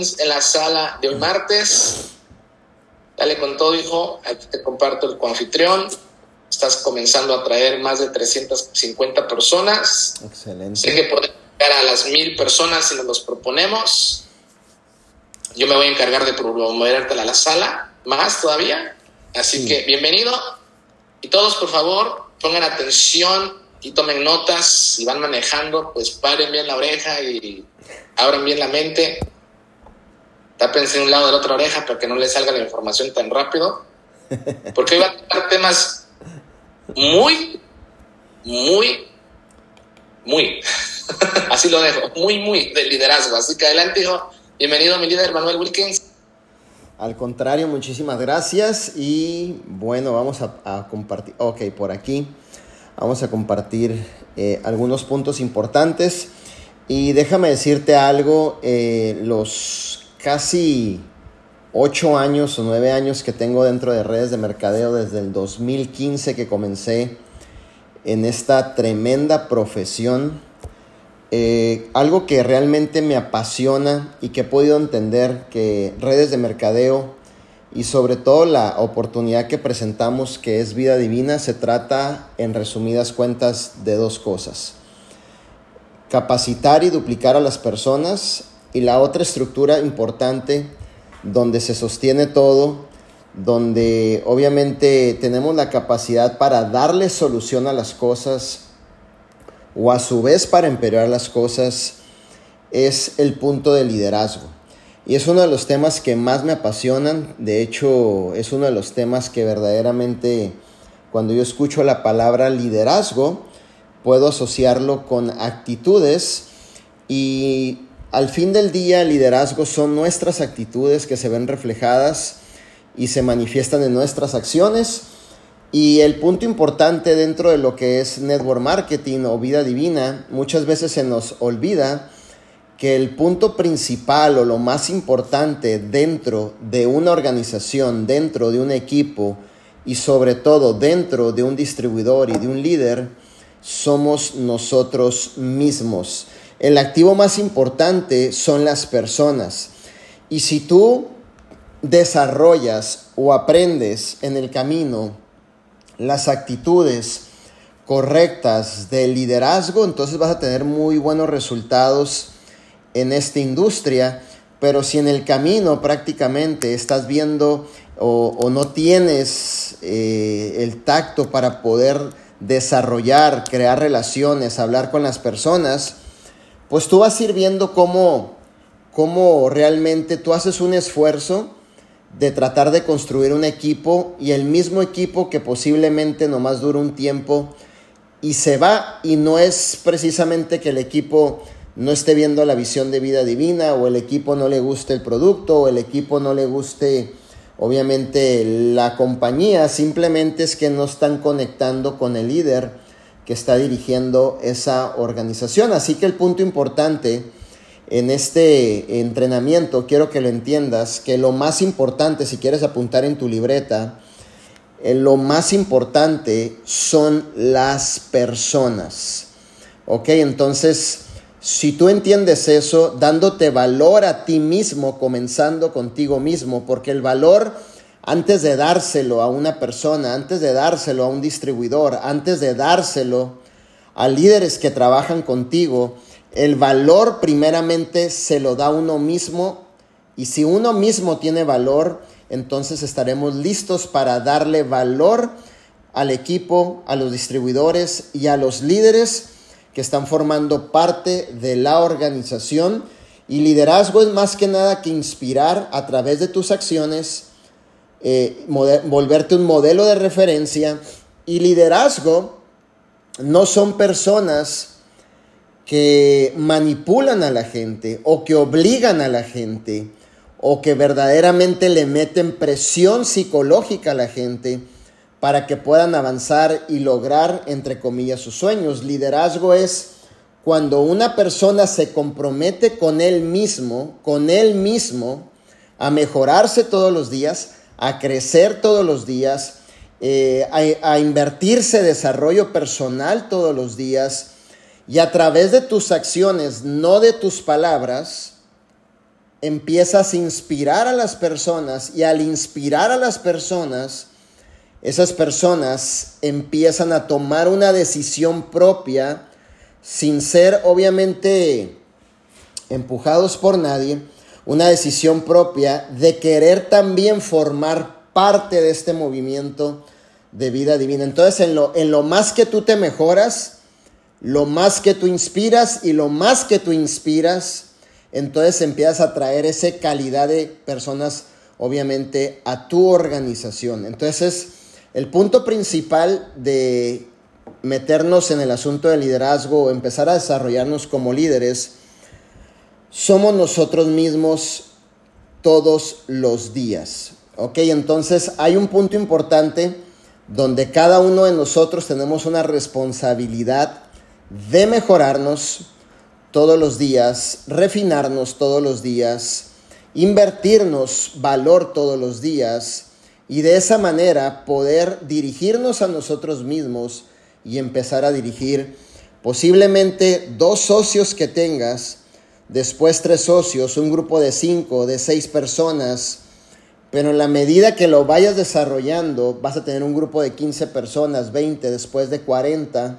Wilkins en la sala de hoy martes. Dale con todo, hijo. Aquí te comparto el coanfitrión. Estás comenzando a traer más de 350 personas. Excelente. Sé que podemos llegar a las mil personas si nos los proponemos. Yo me voy a encargar de promoverte a la sala, más todavía. Así Sí. que bienvenido. Y todos, por favor, pongan atención y tomen notas. Si van manejando, pues paren bien la oreja y abran bien la mente. Tápense de un lado de la otra oreja para que no les salga la información tan rápido. Porque hoy va a tocar temas muy, muy, muy, así lo dejo, muy, muy de liderazgo. Así que adelante, hijo. Bienvenido, mi líder Manuel Wilkins. Al contrario, muchísimas gracias y bueno, vamos a, a compartir, ok, por aquí vamos a compartir eh, algunos puntos importantes y déjame decirte algo, eh, los casi ocho años o nueve años que tengo dentro de redes de mercadeo desde el 2015 que comencé en esta tremenda profesión, eh, algo que realmente me apasiona y que he podido entender que redes de mercadeo y sobre todo la oportunidad que presentamos que es vida divina se trata en resumidas cuentas de dos cosas. Capacitar y duplicar a las personas y la otra estructura importante donde se sostiene todo, donde obviamente tenemos la capacidad para darle solución a las cosas o a su vez para empeorar las cosas es el punto de liderazgo. Y es uno de los temas que más me apasionan. De hecho, es uno de los temas que verdaderamente cuando yo escucho la palabra liderazgo, puedo asociarlo con actitudes y al fin del día liderazgo son nuestras actitudes que se ven reflejadas y se manifiestan en nuestras acciones. Y el punto importante dentro de lo que es network marketing o vida divina, muchas veces se nos olvida que el punto principal o lo más importante dentro de una organización, dentro de un equipo y sobre todo dentro de un distribuidor y de un líder, somos nosotros mismos. El activo más importante son las personas. Y si tú desarrollas o aprendes en el camino las actitudes correctas de liderazgo, entonces vas a tener muy buenos resultados en esta industria. Pero si en el camino prácticamente estás viendo o, no tienes eh, el tacto para poder desarrollar, crear relaciones, hablar con las personas, pues tú vas a ir viendo cómo, realmente tú haces un esfuerzo de tratar de construir un equipo y el mismo equipo que posiblemente nomás dura un tiempo y se va y no es precisamente que el equipo no esté viendo la visión de vida divina o el equipo no le guste el producto o el equipo no le guste obviamente la compañía, simplemente es que no están conectando con el líder que está dirigiendo esa organización. Así que el punto importante en este entrenamiento, quiero que lo entiendas, que lo más importante, si quieres apuntar en tu libreta, eh, lo más importante son las personas. ¿Ok? Entonces, si tú entiendes eso, dándote valor a ti mismo, comenzando contigo mismo, porque el valor, antes de dárselo a una persona, antes de dárselo a un distribuidor, antes de dárselo a líderes que trabajan contigo, el valor primeramente se lo da uno mismo y si uno mismo tiene valor, entonces estaremos listos para darle valor al equipo, a los distribuidores y a los líderes que están formando parte de la organización. Y liderazgo es más que nada que inspirar a través de tus acciones, eh, volverte un modelo de referencia. Y liderazgo no son personas que manipulan a la gente o que obligan a la gente o que verdaderamente le meten presión psicológica a la gente para que puedan avanzar y lograr, entre comillas, sus sueños. Liderazgo es cuando una persona se compromete con él mismo, con él mismo, a mejorarse todos los días, a crecer todos los días, eh, a, a invertirse desarrollo personal todos los días, y a través de tus acciones, no de tus palabras, empiezas a inspirar a las personas y al inspirar a las personas, esas personas empiezan a tomar una decisión propia sin ser obviamente empujados por nadie, una decisión propia de querer también formar parte de este movimiento de vida divina. Entonces, en lo, en lo más que tú te mejoras, lo más que tú inspiras y lo más que tú inspiras, entonces empiezas a traer esa calidad de personas, obviamente, a tu organización. Entonces, el punto principal de meternos en el asunto del liderazgo, empezar a desarrollarnos como líderes, somos nosotros mismos todos los días. ¿Ok? Entonces hay un punto importante donde cada uno de nosotros tenemos una responsabilidad de mejorarnos todos los días, refinarnos todos los días, invertirnos valor todos los días y de esa manera poder dirigirnos a nosotros mismos y empezar a dirigir posiblemente dos socios que tengas, después tres socios, un grupo de cinco, de seis personas, pero en la medida que lo vayas desarrollando, vas a tener un grupo de 15 personas, 20, después de 40,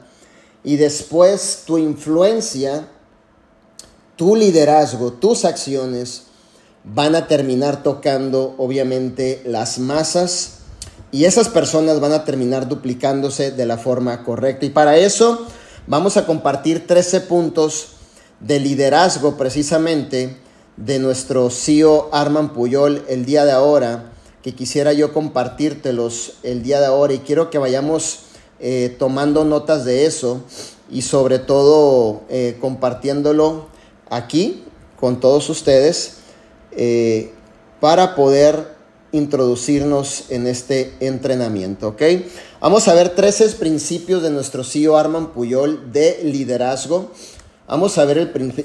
y después tu influencia, tu liderazgo, tus acciones van a terminar tocando obviamente las masas. Y esas personas van a terminar duplicándose de la forma correcta. Y para eso vamos a compartir 13 puntos de liderazgo precisamente de nuestro CEO Arman Puyol el día de ahora, que quisiera yo compartírtelos el día de ahora y quiero que vayamos eh, tomando notas de eso y sobre todo eh, compartiéndolo aquí con todos ustedes eh, para poder introducirnos en este entrenamiento, ¿ok? Vamos a ver 13 principios de nuestro CEO Arman Puyol de liderazgo. Vamos a ver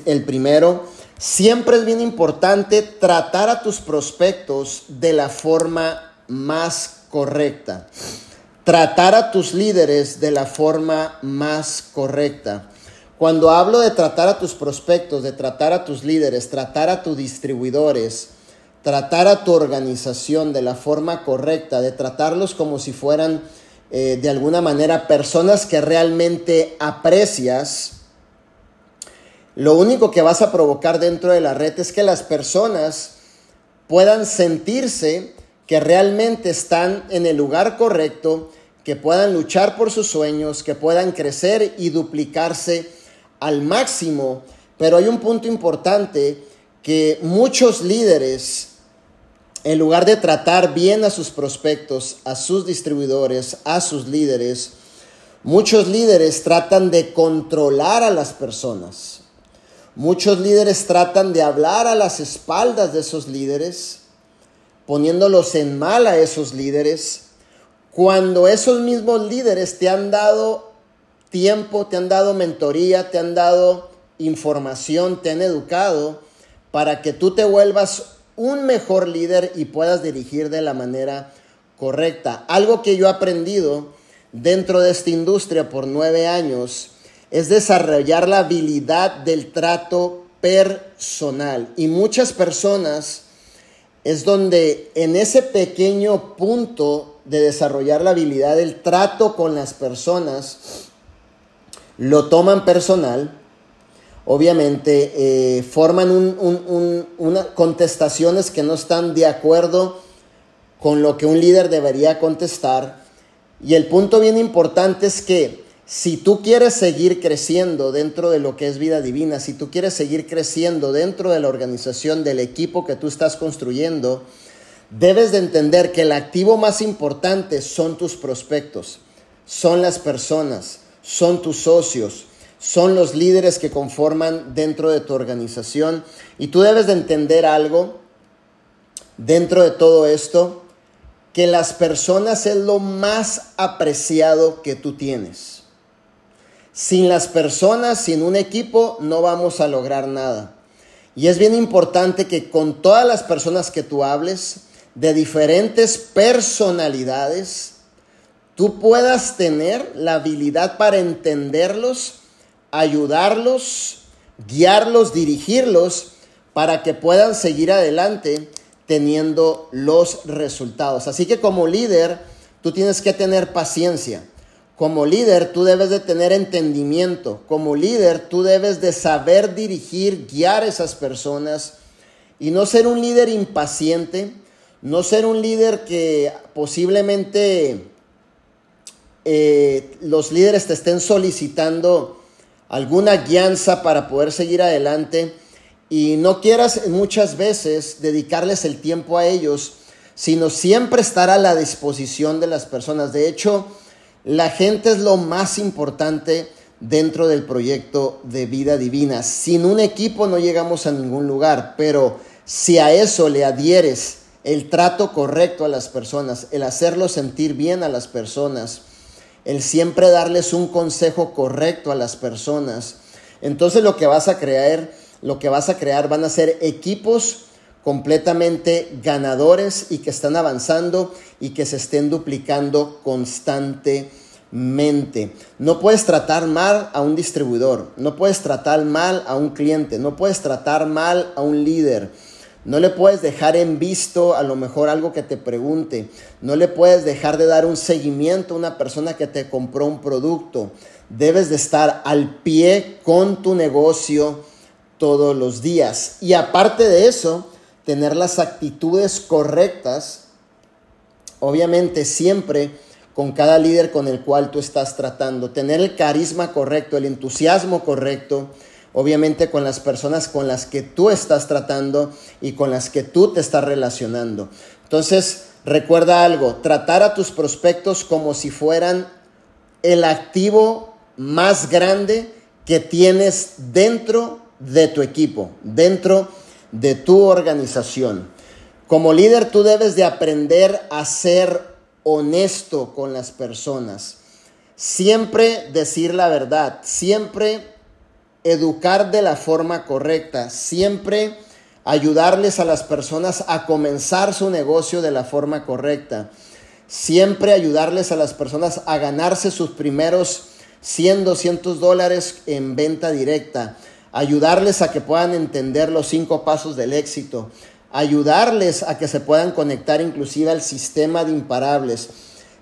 el, primero. Siempre es bien importante tratar a tus prospectos de la forma más correcta. Tratar a tus líderes de la forma más correcta. Cuando hablo de tratar a tus prospectos, de tratar a tus líderes, tratar a tus distribuidores, tratar a tu organización de la forma correcta, de tratarlos como si fueran eh, de alguna manera personas que realmente aprecias, lo único que vas a provocar dentro de la red es que las personas puedan sentirse que realmente están en el lugar correcto, que puedan luchar por sus sueños, que puedan crecer y duplicarse al máximo. Pero hay un punto importante que muchos líderes en lugar de tratar bien a sus prospectos, a sus distribuidores, a sus líderes, muchos líderes tratan de controlar a las personas. Muchos líderes tratan de hablar a las espaldas de esos líderes, poniéndolos en mal a esos líderes, cuando esos mismos líderes te han dado tiempo, te han dado mentoría, te han dado información, te han educado para que tú te vuelvas un mejor líder y puedas dirigir de la manera correcta. Algo que yo he aprendido dentro de esta industria por nueve años es desarrollar la habilidad del trato personal. Y muchas personas es donde en ese pequeño punto de desarrollar la habilidad del trato con las personas, lo toman personal obviamente eh, forman unas contestaciones que no están de acuerdo con lo que un líder debería contestar. Y el punto bien importante es que si tú quieres seguir creciendo dentro de lo que es vida divina, si tú quieres seguir creciendo dentro de la organización, del equipo que tú estás construyendo, debes de entender que el activo más importante son tus prospectos, son las personas, son tus socios, son los líderes que conforman dentro de tu organización. Y tú debes de entender algo dentro de todo esto, que las personas es lo más apreciado que tú tienes. Sin las personas, sin un equipo, no vamos a lograr nada. Y es bien importante que con todas las personas que tú hables, de diferentes personalidades, tú puedas tener la habilidad para entenderlos ayudarlos, guiarlos, dirigirlos, para que puedan seguir adelante teniendo los resultados. Así que como líder, tú tienes que tener paciencia. Como líder, tú debes de tener entendimiento. Como líder, tú debes de saber dirigir, guiar a esas personas y no ser un líder impaciente, no ser un líder que posiblemente eh, los líderes te estén solicitando alguna guianza para poder seguir adelante y no quieras muchas veces dedicarles el tiempo a ellos, sino siempre estar a la disposición de las personas. De hecho, la gente es lo más importante dentro del proyecto de vida divina. Sin un equipo no llegamos a ningún lugar, pero si a eso le adhieres el trato correcto a las personas, el hacerlo sentir bien a las personas, el siempre darles un consejo correcto a las personas, entonces lo que vas a crear lo que vas a crear van a ser equipos completamente ganadores y que están avanzando y que se estén duplicando constantemente. No puedes tratar mal a un distribuidor, no puedes tratar mal a un cliente, no puedes tratar mal a un líder. No le puedes dejar en visto a lo mejor algo que te pregunte. No le puedes dejar de dar un seguimiento a una persona que te compró un producto. Debes de estar al pie con tu negocio todos los días. Y aparte de eso, tener las actitudes correctas, obviamente siempre con cada líder con el cual tú estás tratando, tener el carisma correcto, el entusiasmo correcto, obviamente con las personas con las que tú estás tratando y con las que tú te estás relacionando. Entonces, recuerda algo, tratar a tus prospectos como si fueran el activo más grande que tienes dentro de tu equipo, dentro de tu organización. Como líder tú debes de aprender a ser honesto con las personas. Siempre decir la verdad, siempre educar de la forma correcta, siempre ayudarles a las personas a comenzar su negocio de la forma correcta, siempre ayudarles a las personas a ganarse sus primeros 100, 200 dólares en venta directa, ayudarles a que puedan entender los cinco pasos del éxito, ayudarles a que se puedan conectar inclusive al sistema de imparables,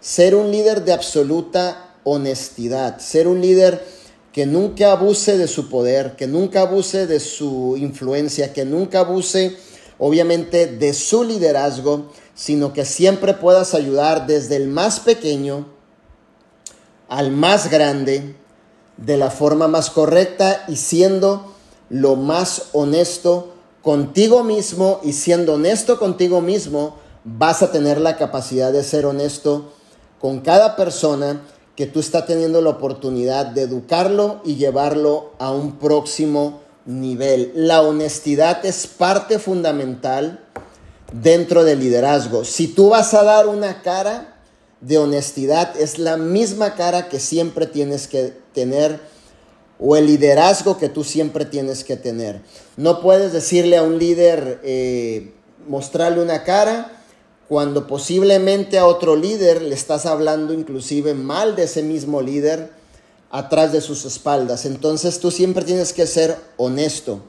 ser un líder de absoluta honestidad, ser un líder que nunca abuse de su poder, que nunca abuse de su influencia, que nunca abuse obviamente de su liderazgo, sino que siempre puedas ayudar desde el más pequeño al más grande, de la forma más correcta y siendo lo más honesto contigo mismo y siendo honesto contigo mismo, vas a tener la capacidad de ser honesto con cada persona que tú estás teniendo la oportunidad de educarlo y llevarlo a un próximo nivel. La honestidad es parte fundamental dentro del liderazgo. Si tú vas a dar una cara de honestidad, es la misma cara que siempre tienes que tener o el liderazgo que tú siempre tienes que tener. No puedes decirle a un líder, eh, mostrarle una cara, cuando posiblemente a otro líder le estás hablando inclusive mal de ese mismo líder atrás de sus espaldas. Entonces tú siempre tienes que ser honesto,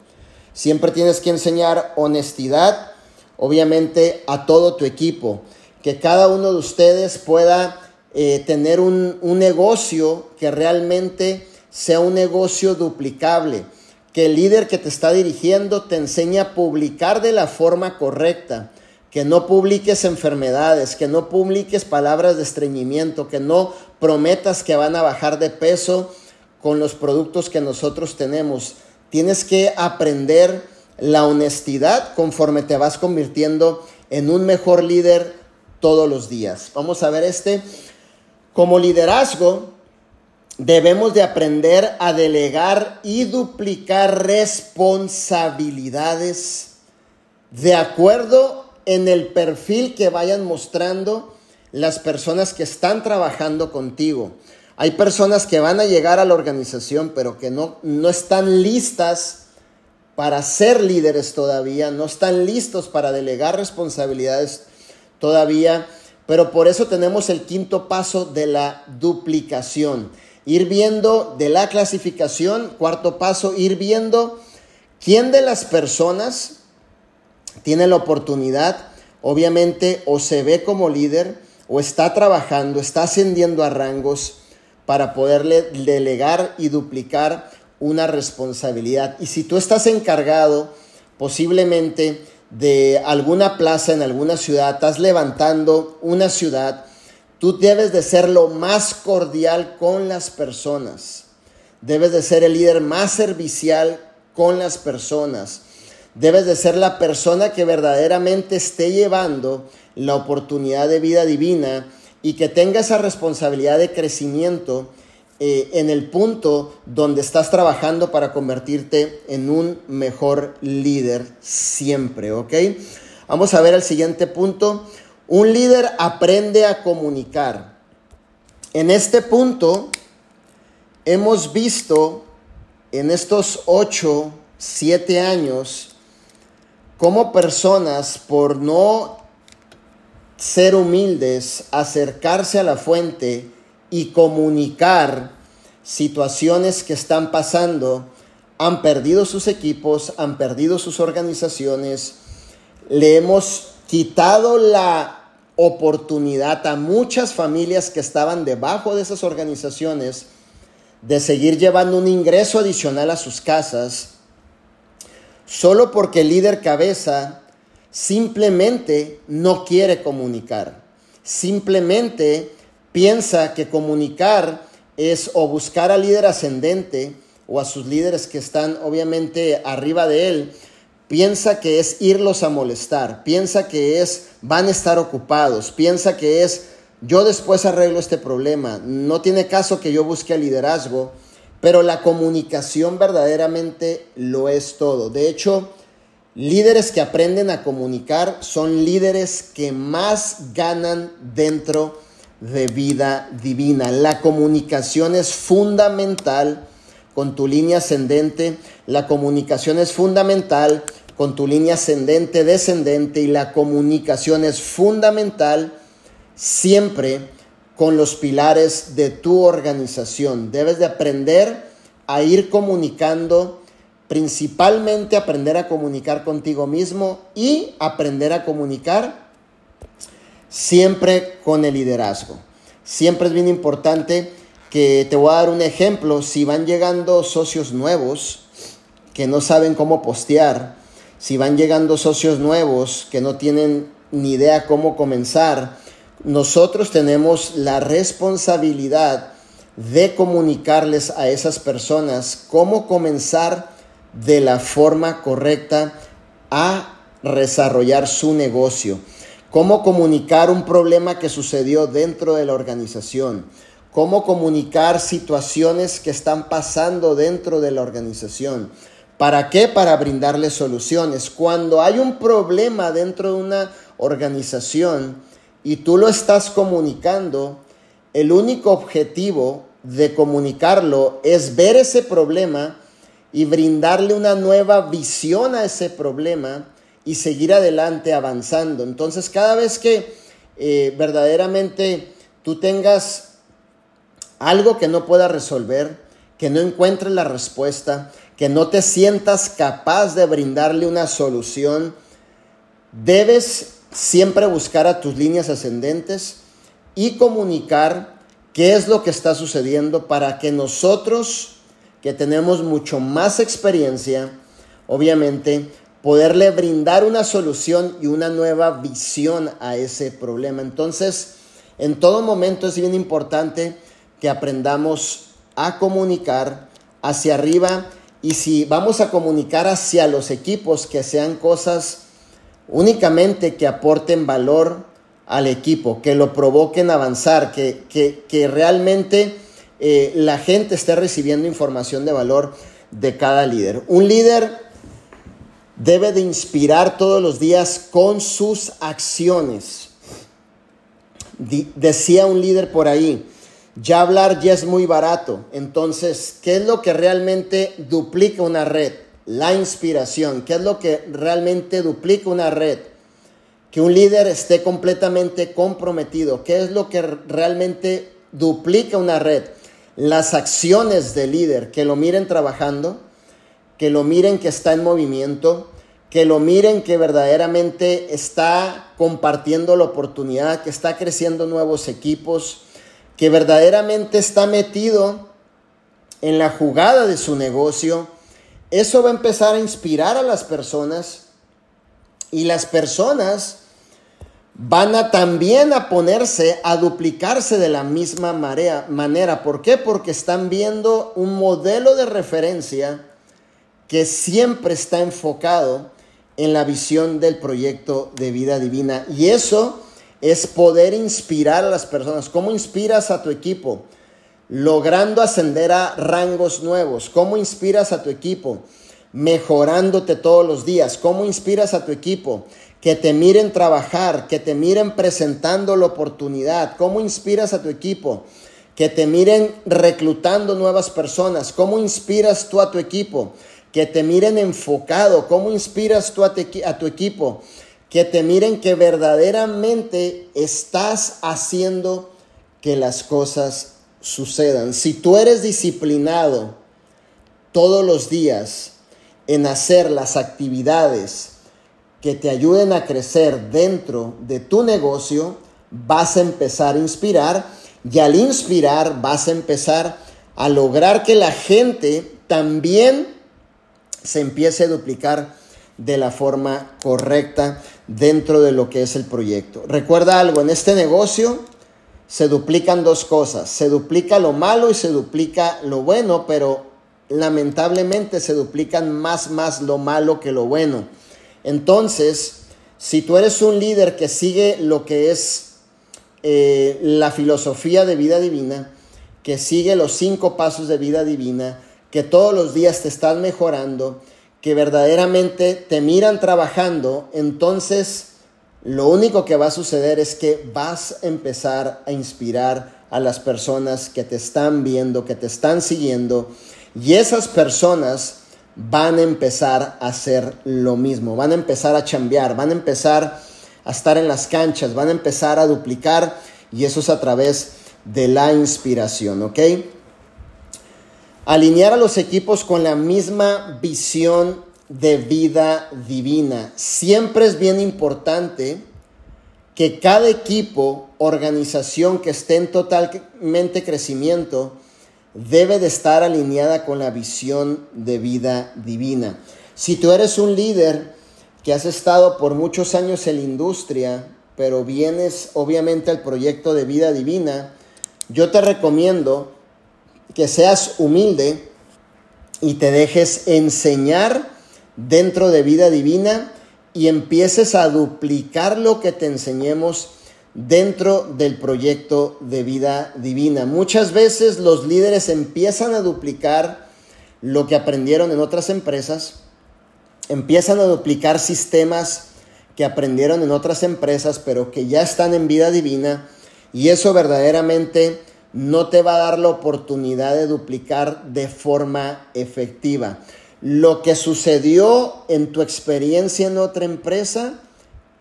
siempre tienes que enseñar honestidad, obviamente, a todo tu equipo, que cada uno de ustedes pueda eh, tener un, un negocio que realmente sea un negocio duplicable, que el líder que te está dirigiendo te enseñe a publicar de la forma correcta, que no publiques enfermedades, que no publiques palabras de estreñimiento, que no prometas que van a bajar de peso con los productos que nosotros tenemos. Tienes que aprender la honestidad conforme te vas convirtiendo en un mejor líder todos los días. Vamos a ver este. Como liderazgo, debemos de aprender a delegar y duplicar responsabilidades de acuerdo en el perfil que vayan mostrando las personas que están trabajando contigo. Hay personas que van a llegar a la organización pero que no, no están listas para ser líderes todavía, no están listos para delegar responsabilidades todavía, pero por eso tenemos el quinto paso de la duplicación ir viendo de la clasificación, cuarto paso, ir viendo ¿Quién de las personas tiene la oportunidad, obviamente, o se ve como líder, o está trabajando, está ascendiendo a rangos para poderle delegar y duplicar una responsabilidad? Y si tú estás encargado, posiblemente, de alguna plaza en alguna ciudad, estás levantando una ciudad, tú debes de ser lo más cordial con las personas. Debes de ser el líder más servicial con las personas. Debes de ser la persona que verdaderamente esté llevando la oportunidad de vida divina y que tenga esa responsabilidad de crecimiento eh, en el punto donde estás trabajando para convertirte en un mejor líder siempre, ¿ok? Vamos a ver el siguiente punto. Un líder aprende a comunicar. En este punto hemos visto en estos ocho, siete años cómo personas por no ser humildes, acercarse a la fuente, y comunicar situaciones que están pasando, han perdido sus equipos, han perdido sus organizaciones, le hemos quitado la oportunidad a muchas familias que estaban debajo de esas organizaciones de seguir llevando un ingreso adicional a sus casas, solo porque el líder cabeza simplemente no quiere comunicar, simplemente piensa que comunicar es o buscar al líder ascendente o a sus líderes que están obviamente arriba de él, piensa que es irlos a molestar, piensa que es van a estar ocupados, piensa que es yo después arreglo este problema, no tiene caso que yo busque el liderazgo, pero la comunicación verdaderamente lo es todo. De hecho, líderes que aprenden a comunicar son líderes que más ganan dentro de vida divina. La comunicación es fundamental con tu línea ascendente, la comunicación es fundamental con tu línea ascendente, descendente y la comunicación es fundamental siempre con los pilares de tu organización. Debes de aprender a ir comunicando, principalmente aprender a comunicar contigo mismo y aprender a comunicar siempre con el liderazgo. Siempre es bien importante que te voy a dar un ejemplo. Si van llegando socios nuevos que no saben cómo postear, si van llegando socios nuevos que no tienen ni idea cómo comenzar, nosotros tenemos la responsabilidad de comunicarles a esas personas cómo comenzar de la forma correcta a desarrollar su negocio cómo comunicar un problema que sucedió dentro de la organización, cómo comunicar situaciones que están pasando dentro de la organización. ¿Para qué? Para brindarles soluciones. Cuando hay un problema dentro de una organización y tú lo estás comunicando, el único objetivo de comunicarlo es ver ese problema y brindarle una nueva visión a ese problema y seguir adelante avanzando. Entonces, cada vez que eh, verdaderamente tú tengas algo que no puedas resolver, que no encuentres la respuesta, que no te sientas capaz de brindarle una solución, debes siempre buscar a tus líneas ascendentes y comunicar qué es lo que está sucediendo para que nosotros, que tenemos mucho más experiencia, obviamente, poderle brindar una solución y una nueva visión a ese problema. Entonces, en todo momento es bien importante que aprendamos a comunicar hacia arriba y si vamos a comunicar hacia los equipos, que sean cosas únicamente que aporten valor al equipo, que lo provoquen avanzar, que, que, realmente eh, la gente esté recibiendo información de valor de cada líder. Un líder debe de inspirar todos los días con sus acciones. decía un líder por ahí, ya hablar ya es muy barato. Entonces, ¿qué es lo que realmente duplica una red? La inspiración. ¿Qué es lo que realmente duplica una red? Que un líder esté completamente comprometido. ¿Qué es lo que realmente duplica una red? Las acciones del líder, que lo miren trabajando, que lo miren que está en movimiento, que lo miren que verdaderamente está compartiendo la oportunidad, que está creciendo nuevos equipos, que verdaderamente está metido en la jugada de su negocio, eso va a empezar a inspirar a las personas y las personas van a también a ponerse a duplicarse de la misma manera. ¿Por qué? Porque están viendo un modelo de referencia que siempre está enfocado en la visión del proyecto de vida divina. Y eso es poder inspirar a las personas. ¿Cómo inspiras a tu equipo? Logrando ascender a rangos nuevos. ¿Cómo inspiras a tu equipo? Mejorándote todos los días. ¿Cómo inspiras a tu equipo? Que te miren trabajar, que te miren presentando la oportunidad. ¿Cómo inspiras a tu equipo? Que te miren reclutando nuevas personas. ¿Cómo inspiras tú a tu equipo? Que te miren enfocado. ¿Cómo inspiras tú a, a tu equipo? que te miren que verdaderamente estás haciendo que las cosas sucedan. Si tú eres disciplinado todos los días en hacer las actividades que te ayuden a crecer dentro de tu negocio, vas a empezar a inspirar y al inspirar vas a empezar a lograr que la gente también se empiece a duplicar de la forma correcta dentro de lo que es el proyecto. Recuerda algo, en este negocio se duplican dos cosas, se duplica lo malo y se duplica lo bueno, pero lamentablemente se duplican más más lo malo que lo bueno. Entonces, si tú eres un líder que sigue lo que es eh, la filosofía de vida divina, que sigue los cinco pasos de vida divina, que todos los días te estás mejorando, que verdaderamente te miran trabajando, entonces lo único que va a suceder es que vas a empezar a inspirar a las personas que te están viendo, que te están siguiendo, y esas personas van a empezar a hacer lo mismo, van a empezar a chambear, van a empezar a estar en las canchas, van a empezar a duplicar, y eso es a través de la inspiración, ¿ok? Alinear a los equipos con la misma visión de vida divina. Siempre es bien importante que cada equipo, organización que esté en totalmente crecimiento, debe de estar alineada con la visión de vida divina. Si tú eres un líder que has estado por muchos años en la industria, pero vienes obviamente al proyecto de vida divina, yo te recomiendo que seas humilde y te dejes enseñar dentro de vida divina y empieces a duplicar lo que te enseñemos dentro del proyecto de vida divina. Muchas veces los líderes empiezan a duplicar lo que aprendieron en otras empresas, empiezan a duplicar sistemas que aprendieron en otras empresas, pero que ya están en vida divina, y eso verdaderamente no te va a dar la oportunidad de duplicar de forma efectiva. Lo que sucedió en tu experiencia en otra empresa,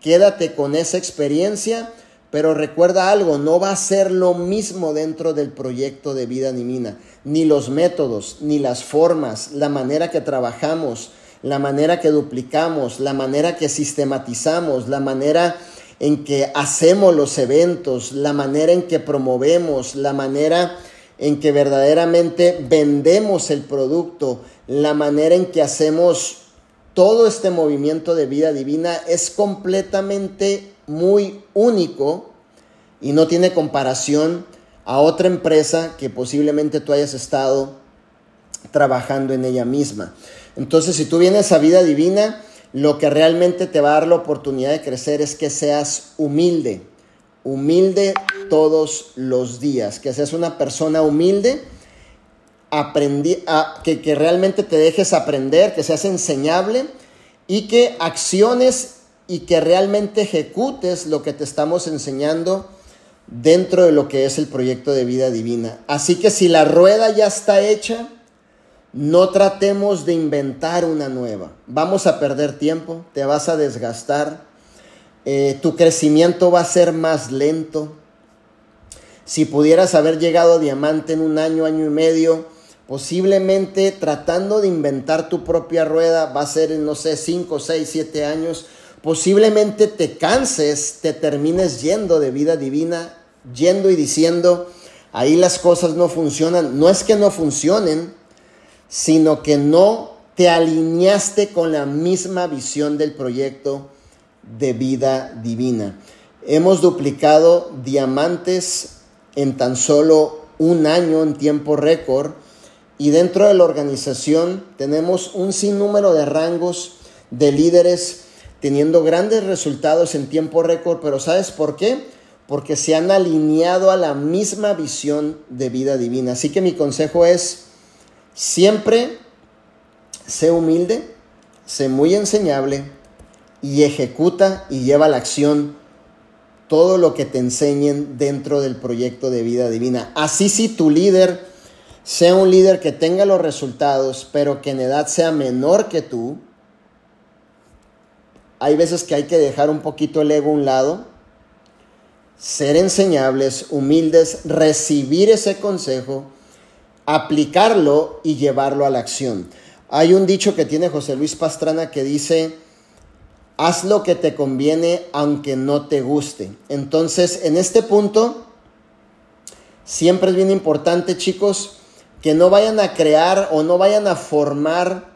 quédate con esa experiencia, pero recuerda algo, no va a ser lo mismo dentro del proyecto de vida divina, ni los métodos, ni las formas, la manera que trabajamos, la manera que duplicamos, la manera que sistematizamos, la manera en que hacemos los eventos, la manera en que promovemos, la manera en que verdaderamente vendemos el producto, la manera en que hacemos todo este movimiento de vida divina es completamente muy único y no tiene comparación a otra empresa que posiblemente tú hayas estado trabajando en ella misma. Entonces, si tú vienes a vida divina, lo que realmente te va a dar la oportunidad de crecer es que seas humilde, humilde todos los días, que seas una persona humilde, aprendi a, que, que realmente te dejes aprender, que seas enseñable y que acciones y que realmente ejecutes lo que te estamos enseñando dentro de lo que es el proyecto de vida divina. Así que si la rueda ya está hecha, no tratemos de inventar una nueva. Vamos a perder tiempo, te vas a desgastar, eh, tu crecimiento va a ser más lento. Si pudieras haber llegado a diamante en un año, año y medio, Posiblemente tratando de inventar tu propia rueda va a ser en, no sé, 5, 6, 7 años. Posiblemente te canses, te termines yendo de vida divina, yendo y diciendo, ahí las cosas no funcionan. No es que no funcionen, sino que no te alineaste con la misma visión del proyecto de vida divina. Hemos duplicado diamantes en tan solo un año en tiempo récord y dentro de la organización tenemos un sinnúmero de rangos de líderes teniendo grandes resultados en tiempo récord, pero ¿sabes por qué? Porque se han alineado a la misma visión de vida divina. Así que mi consejo es, siempre sé humilde, sé muy enseñable y ejecuta y lleva a la acción todo lo que te enseñen dentro del proyecto de vida divina. Así si tu líder sea un líder que tenga los resultados, pero que en edad sea menor que tú, hay veces que hay que dejar un poquito el ego a un lado, ser enseñables, humildes, recibir ese consejo, aplicarlo y llevarlo a la acción. Hay un dicho que tiene José Luis Pastrana que dice, haz lo que te conviene aunque no te guste. Entonces, en este punto, siempre es bien importante, chicos, que no vayan a crear o no vayan a formar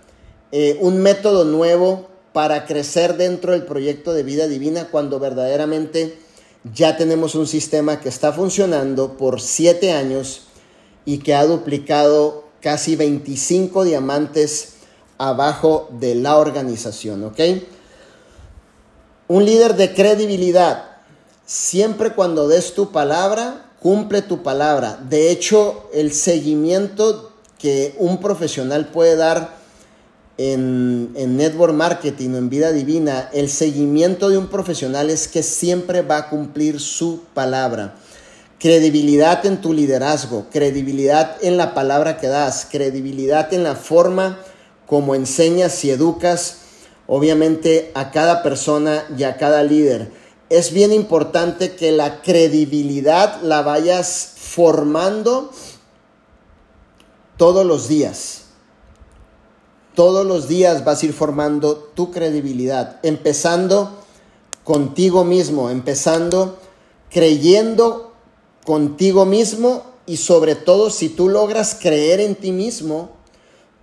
eh, un método nuevo para crecer dentro del proyecto de vida divina cuando verdaderamente ya tenemos un sistema que está funcionando por siete años y que ha duplicado casi 25 diamantes abajo de la organización, ¿ok? Un líder de credibilidad, siempre cuando des tu palabra, cumple tu palabra. De hecho, el seguimiento que un profesional puede dar en, en, network marketing o en vida divina, el seguimiento de un profesional es que siempre va a cumplir su palabra. Credibilidad en tu liderazgo, credibilidad en la palabra que das, credibilidad en la forma como enseñas y educas obviamente a cada persona y a cada líder. Es bien importante que la credibilidad la vayas formando todos los días. Todos los días vas a ir formando tu credibilidad, empezando contigo mismo, empezando creyendo contigo mismo y sobre todo si tú logras creer en ti mismo,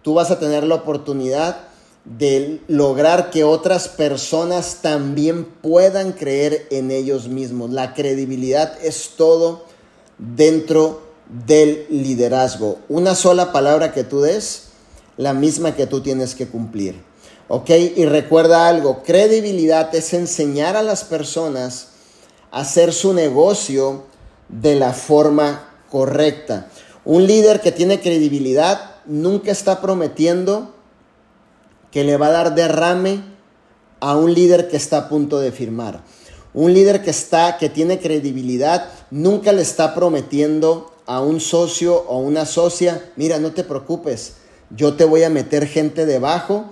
tú vas a tener la oportunidad de lograr que otras personas también puedan creer en ellos mismos. La credibilidad es todo dentro del liderazgo. Una sola palabra que tú des, la misma que tú tienes que cumplir. ¿Ok? Y recuerda algo, credibilidad es enseñar a las personas a hacer su negocio de la forma correcta. Un líder que tiene credibilidad nunca está prometiendo que le va a dar derrame a un líder que está a punto de firmar. Un líder que está que tiene credibilidad nunca le está prometiendo a un socio o una socia, mira, no te preocupes, yo te voy a meter gente debajo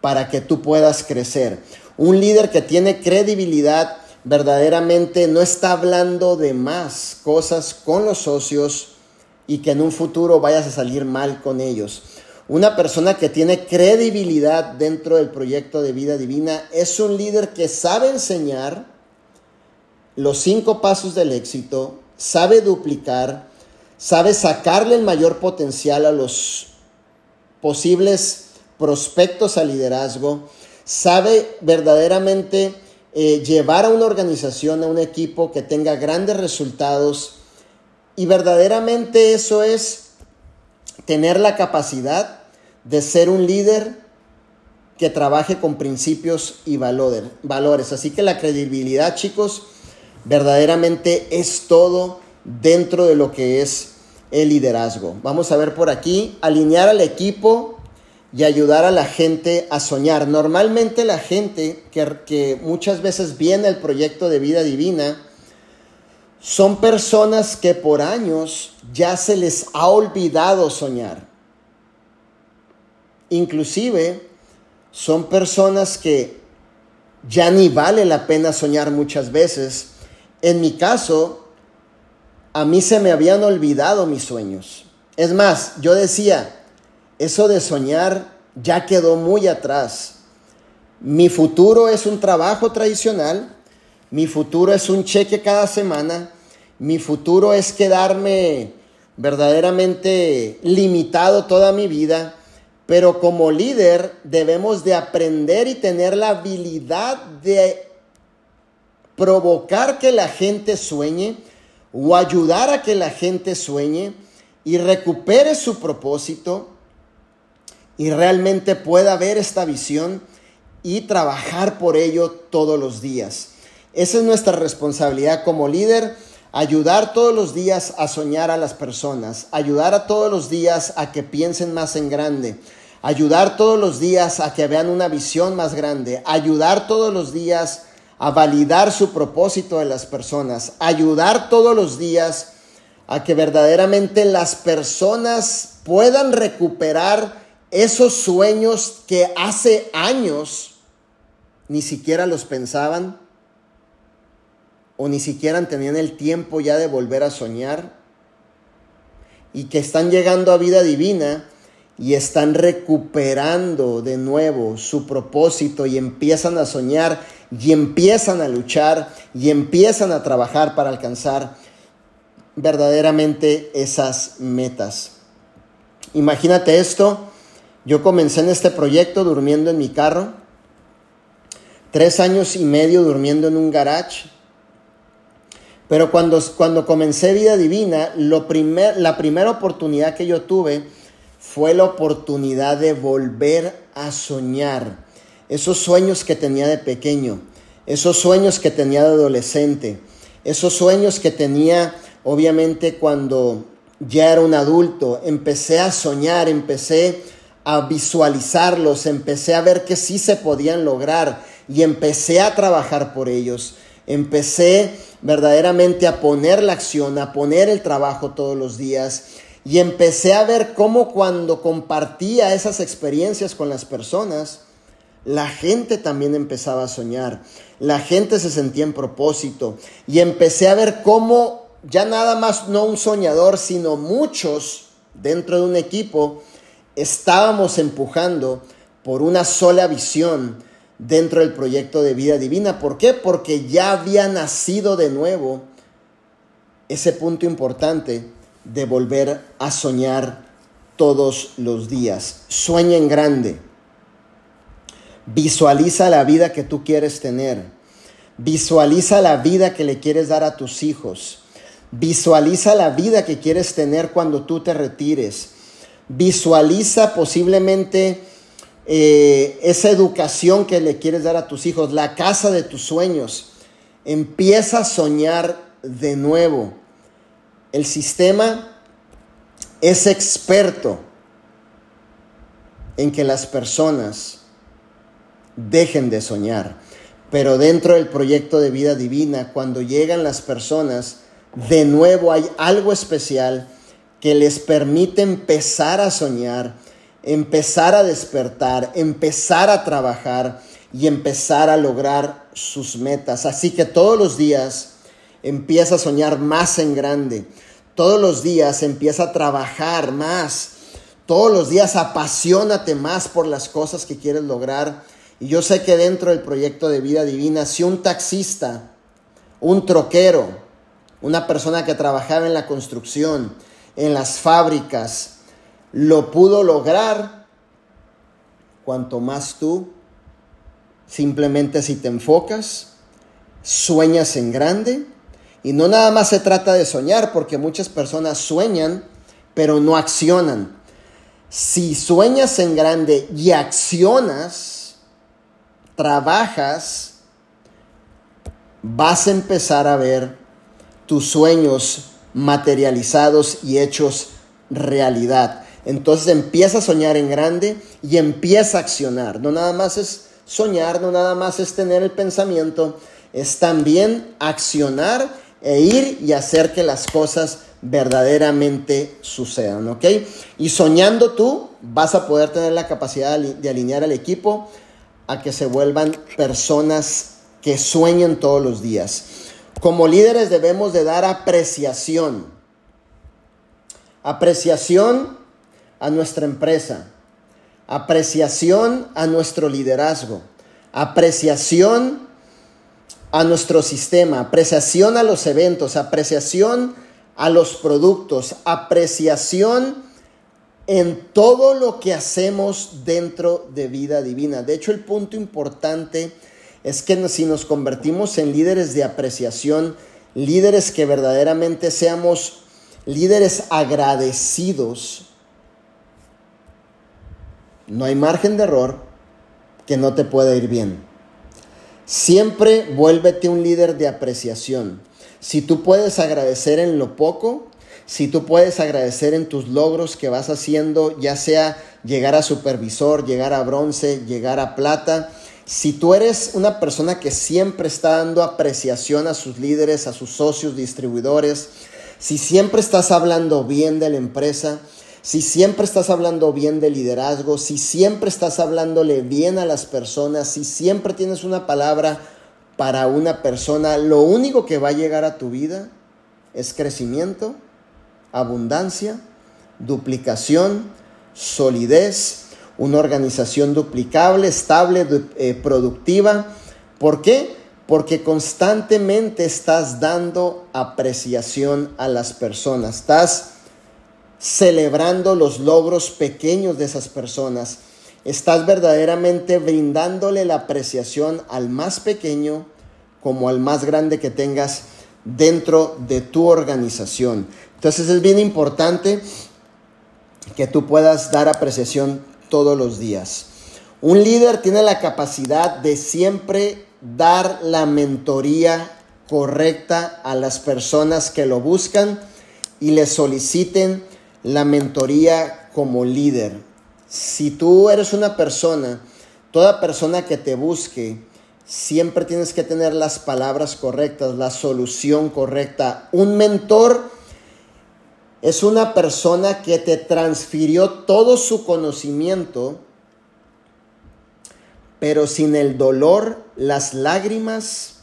para que tú puedas crecer. Un líder que tiene credibilidad verdaderamente no está hablando de más cosas con los socios y que en un futuro vayas a salir mal con ellos. Una persona que tiene credibilidad dentro del proyecto de vida divina es un líder que sabe enseñar los cinco pasos del éxito, sabe duplicar, sabe sacarle el mayor potencial a los posibles prospectos al liderazgo, sabe verdaderamente eh, llevar a una organización, a un equipo que tenga grandes resultados y verdaderamente eso es tener la capacidad de ser un líder que trabaje con principios y valores. Así que la credibilidad, chicos, verdaderamente es todo dentro de lo que es el liderazgo. Vamos a ver por aquí, alinear al equipo y ayudar a la gente a soñar. Normalmente la gente que, que muchas veces viene al proyecto de vida divina, son personas que por años ya se les ha olvidado soñar. Inclusive son personas que ya ni vale la pena soñar muchas veces. En mi caso, a mí se me habían olvidado mis sueños. Es más, yo decía, eso de soñar ya quedó muy atrás. Mi futuro es un trabajo tradicional, mi futuro es un cheque cada semana, mi futuro es quedarme verdaderamente limitado toda mi vida, pero como líder debemos de aprender y tener la habilidad de provocar que la gente sueñe o ayudar a que la gente sueñe y recupere su propósito y realmente pueda ver esta visión y trabajar por ello todos los días. Esa es nuestra responsabilidad como líder, ayudar todos los días a soñar a las personas, ayudar a todos los días a que piensen más en grande, ayudar todos los días a que vean una visión más grande, ayudar todos los días a validar su propósito de las personas, ayudar todos los días a que verdaderamente las personas puedan recuperar esos sueños que hace años ni siquiera los pensaban o ni siquiera tenían el tiempo ya de volver a soñar y que están llegando a vida divina y están recuperando de nuevo su propósito y empiezan a soñar y empiezan a luchar y empiezan a trabajar para alcanzar verdaderamente esas metas. Imagínate esto, yo comencé en este proyecto durmiendo en mi carro, tres años y medio durmiendo en un garage, pero cuando, cuando comencé Vida Divina, la primera oportunidad que yo tuve fue la oportunidad de volver a soñar esos sueños que tenía de pequeño, esos sueños que tenía de adolescente, esos sueños que tenía obviamente cuando ya era un adulto, empecé a soñar, empecé a visualizarlos, empecé a ver que sí se podían lograr y empecé a trabajar por ellos. Empecé verdaderamente a poner la acción, a poner el trabajo todos los días y empecé a ver cómo cuando compartía esas experiencias con las personas, la gente también empezaba a soñar, la gente se sentía en propósito y empecé a ver cómo ya nada más no un soñador, sino muchos dentro de un equipo estábamos empujando por una sola visión dentro del proyecto de vida divina. ¿Por qué? Porque ya había nacido de nuevo ese punto importante de volver a soñar todos los días. Sueña en grande. Visualiza la vida que tú quieres tener. Visualiza la vida que le quieres dar a tus hijos. Visualiza la vida que quieres tener cuando tú te retires. Visualiza posiblemente eh, esa educación que le quieres dar a tus hijos, la casa de tus sueños. Empieza a soñar de nuevo. El sistema es experto en que las personas dejen de soñar. Pero dentro del proyecto de vida divina, cuando llegan las personas, de nuevo hay algo especial que les permite empezar a soñar, empezar a despertar, empezar a trabajar y empezar a lograr sus metas. Así que todos los días empieza a soñar más en grande. Todos los días empieza a trabajar más. Todos los días apasionate más por las cosas que quieres lograr. Y yo sé que dentro del proyecto de vida divina, si un taxista, un troquero, una persona que trabajaba en la construcción, en las fábricas, lo pudo lograr, cuanto más tú, simplemente si te enfocas, sueñas en grande, y no nada más se trata de soñar, porque muchas personas sueñan, pero no accionan. Si sueñas en grande y accionas, trabajas, vas a empezar a ver tus sueños materializados y hechos realidad. Entonces empieza a soñar en grande y empieza a accionar. No nada más es soñar, no nada más es tener el pensamiento, es también accionar e ir y hacer que las cosas verdaderamente sucedan, ¿ok? Y soñando tú vas a poder tener la capacidad de alinear al equipo a que se vuelvan personas que sueñen todos los días. Como líderes debemos de dar apreciación. Apreciación a nuestra empresa, apreciación a nuestro liderazgo, apreciación a nuestro sistema, apreciación a los eventos, apreciación a los productos, apreciación en todo lo que hacemos dentro de vida divina. De hecho, el punto importante es que si nos convertimos en líderes de apreciación, líderes que verdaderamente seamos líderes agradecidos, no hay margen de error que no te pueda ir bien. Siempre vuélvete un líder de apreciación. Si tú puedes agradecer en lo poco, si tú puedes agradecer en tus logros que vas haciendo, ya sea llegar a supervisor, llegar a bronce, llegar a plata, si tú eres una persona que siempre está dando apreciación a sus líderes, a sus socios, distribuidores, si siempre estás hablando bien de la empresa, si siempre estás hablando bien de liderazgo, si siempre estás hablándole bien a las personas, si siempre tienes una palabra para una persona, lo único que va a llegar a tu vida es crecimiento, abundancia, duplicación, solidez, una organización duplicable, estable, eh, productiva. ¿Por qué? Porque constantemente estás dando apreciación a las personas, estás celebrando los logros pequeños de esas personas, estás verdaderamente brindándole la apreciación al más pequeño como al más grande que tengas dentro de tu organización. Entonces es bien importante que tú puedas dar apreciación todos los días. Un líder tiene la capacidad de siempre dar la mentoría correcta a las personas que lo buscan y le soliciten la mentoría como líder. Si tú eres una persona, toda persona que te busque, siempre tienes que tener las palabras correctas, la solución correcta. Un mentor es una persona que te transfirió todo su conocimiento, pero sin el dolor, las lágrimas,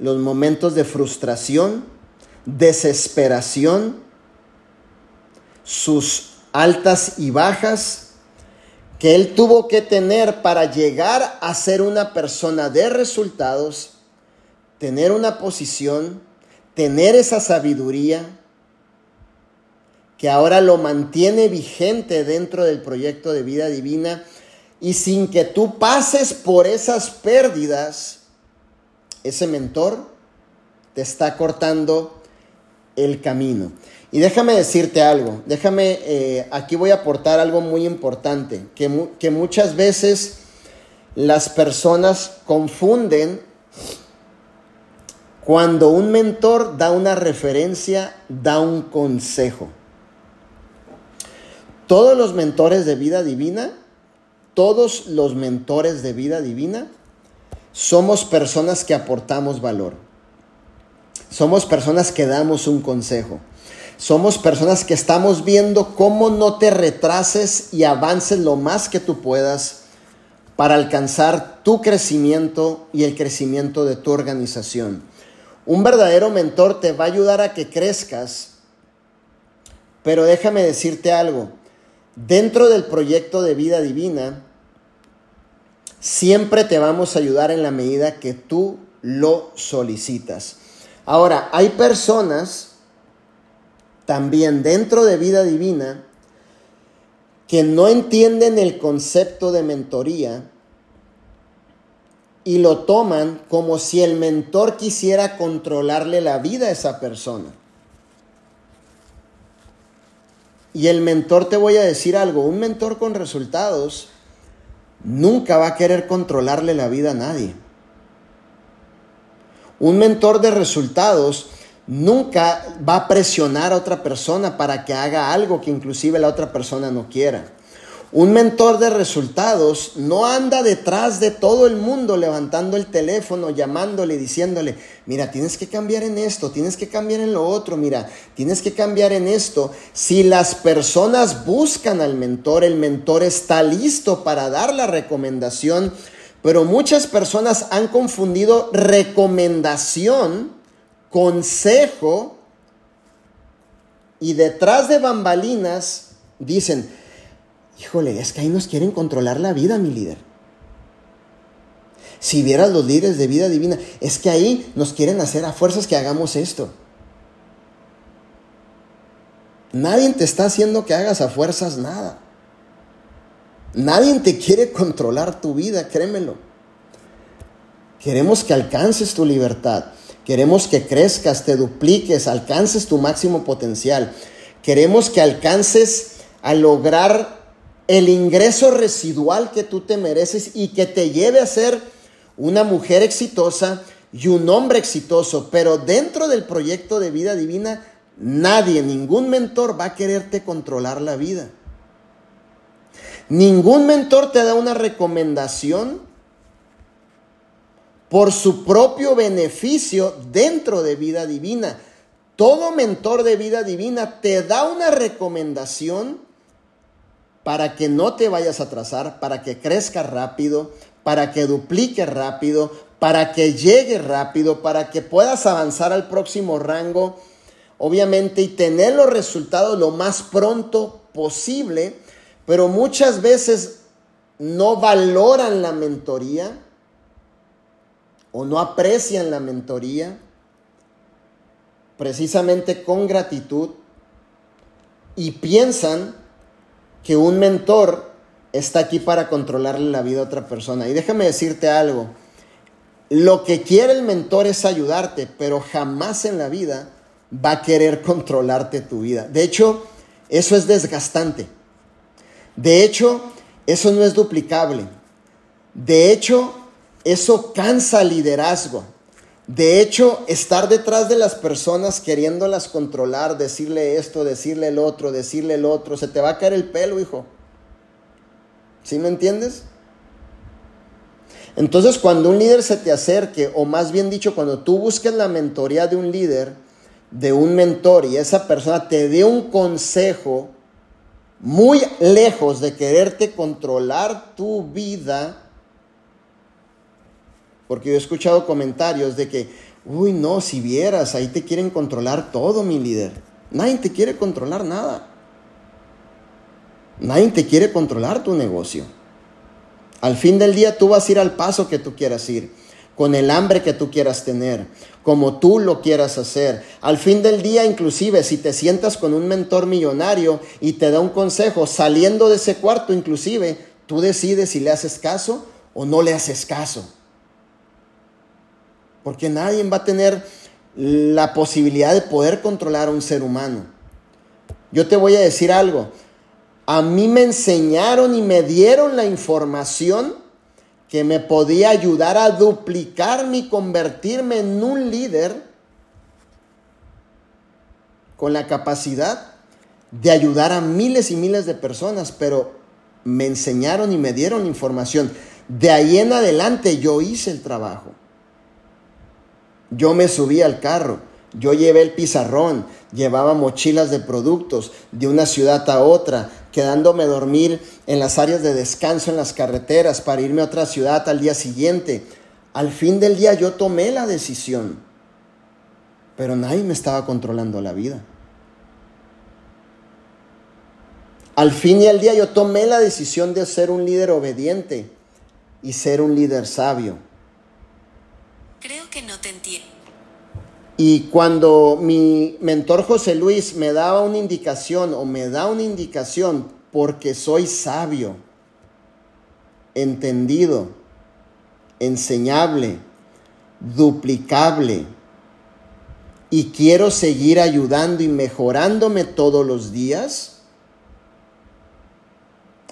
los momentos de frustración, desesperación, sus altas y bajas que él tuvo que tener para llegar a ser una persona de resultados, tener una posición, tener esa sabiduría que ahora lo mantiene vigente dentro del proyecto de vida divina y sin que tú pases por esas pérdidas, ese mentor te está cortando el camino. Y déjame decirte algo, déjame, eh, aquí voy a aportar algo muy importante, que, que muchas veces las personas confunden cuando un mentor da una referencia, da un consejo. Todos los mentores de vida divina, todos los mentores de vida divina, somos personas que aportamos valor. Somos personas que damos un consejo. Somos personas que estamos viendo cómo no te retrases y avances lo más que tú puedas para alcanzar tu crecimiento y el crecimiento de tu organización. Un verdadero mentor te va a ayudar a que crezcas, pero déjame decirte algo, dentro del proyecto de vida divina, siempre te vamos a ayudar en la medida que tú lo solicitas. Ahora, hay personas también dentro de vida divina que no entienden el concepto de mentoría y lo toman como si el mentor quisiera controlarle la vida a esa persona. Y el mentor, te voy a decir algo, un mentor con resultados nunca va a querer controlarle la vida a nadie. Un mentor de resultados nunca va a presionar a otra persona para que haga algo que inclusive la otra persona no quiera. Un mentor de resultados no anda detrás de todo el mundo levantando el teléfono, llamándole, diciéndole, mira, tienes que cambiar en esto, tienes que cambiar en lo otro, mira, tienes que cambiar en esto. Si las personas buscan al mentor, el mentor está listo para dar la recomendación, pero muchas personas han confundido recomendación consejo y detrás de bambalinas dicen, Híjole, es que ahí nos quieren controlar la vida, mi líder. Si vieras los líderes de vida divina, es que ahí nos quieren hacer a fuerzas que hagamos esto. Nadie te está haciendo que hagas a fuerzas nada. Nadie te quiere controlar tu vida, créemelo. Queremos que alcances tu libertad. Queremos que crezcas, te dupliques, alcances tu máximo potencial. Queremos que alcances a lograr el ingreso residual que tú te mereces y que te lleve a ser una mujer exitosa y un hombre exitoso. Pero dentro del proyecto de vida divina, nadie, ningún mentor va a quererte controlar la vida. Ningún mentor te da una recomendación por su propio beneficio dentro de vida divina. Todo mentor de vida divina te da una recomendación para que no te vayas a atrasar, para que crezcas rápido, para que dupliques rápido, para que llegues rápido, para que puedas avanzar al próximo rango, obviamente, y tener los resultados lo más pronto posible, pero muchas veces no valoran la mentoría o no aprecian la mentoría precisamente con gratitud y piensan que un mentor está aquí para controlarle la vida a otra persona. Y déjame decirte algo, lo que quiere el mentor es ayudarte, pero jamás en la vida va a querer controlarte tu vida. De hecho, eso es desgastante. De hecho, eso no es duplicable. De hecho, eso cansa liderazgo. De hecho, estar detrás de las personas queriéndolas controlar, decirle esto, decirle el otro, decirle el otro, se te va a caer el pelo, hijo. ¿Sí me entiendes? Entonces, cuando un líder se te acerque, o más bien dicho, cuando tú busques la mentoría de un líder, de un mentor, y esa persona te dé un consejo, muy lejos de quererte controlar tu vida, porque yo he escuchado comentarios de que, uy, no, si vieras, ahí te quieren controlar todo, mi líder. Nadie te quiere controlar nada. Nadie te quiere controlar tu negocio. Al fin del día tú vas a ir al paso que tú quieras ir, con el hambre que tú quieras tener, como tú lo quieras hacer. Al fin del día, inclusive, si te sientas con un mentor millonario y te da un consejo, saliendo de ese cuarto, inclusive, tú decides si le haces caso o no le haces caso porque nadie va a tener la posibilidad de poder controlar a un ser humano. Yo te voy a decir algo, a mí me enseñaron y me dieron la información que me podía ayudar a duplicarme y convertirme en un líder con la capacidad de ayudar a miles y miles de personas, pero me enseñaron y me dieron información. De ahí en adelante yo hice el trabajo. Yo me subí al carro, yo llevé el pizarrón, llevaba mochilas de productos de una ciudad a otra, quedándome a dormir en las áreas de descanso en las carreteras para irme a otra ciudad al día siguiente. Al fin del día yo tomé la decisión, pero nadie me estaba controlando la vida. Al fin y al día yo tomé la decisión de ser un líder obediente y ser un líder sabio. Creo que no te entiendo. Y cuando mi mentor José Luis me daba una indicación o me da una indicación porque soy sabio, entendido, enseñable, duplicable y quiero seguir ayudando y mejorándome todos los días,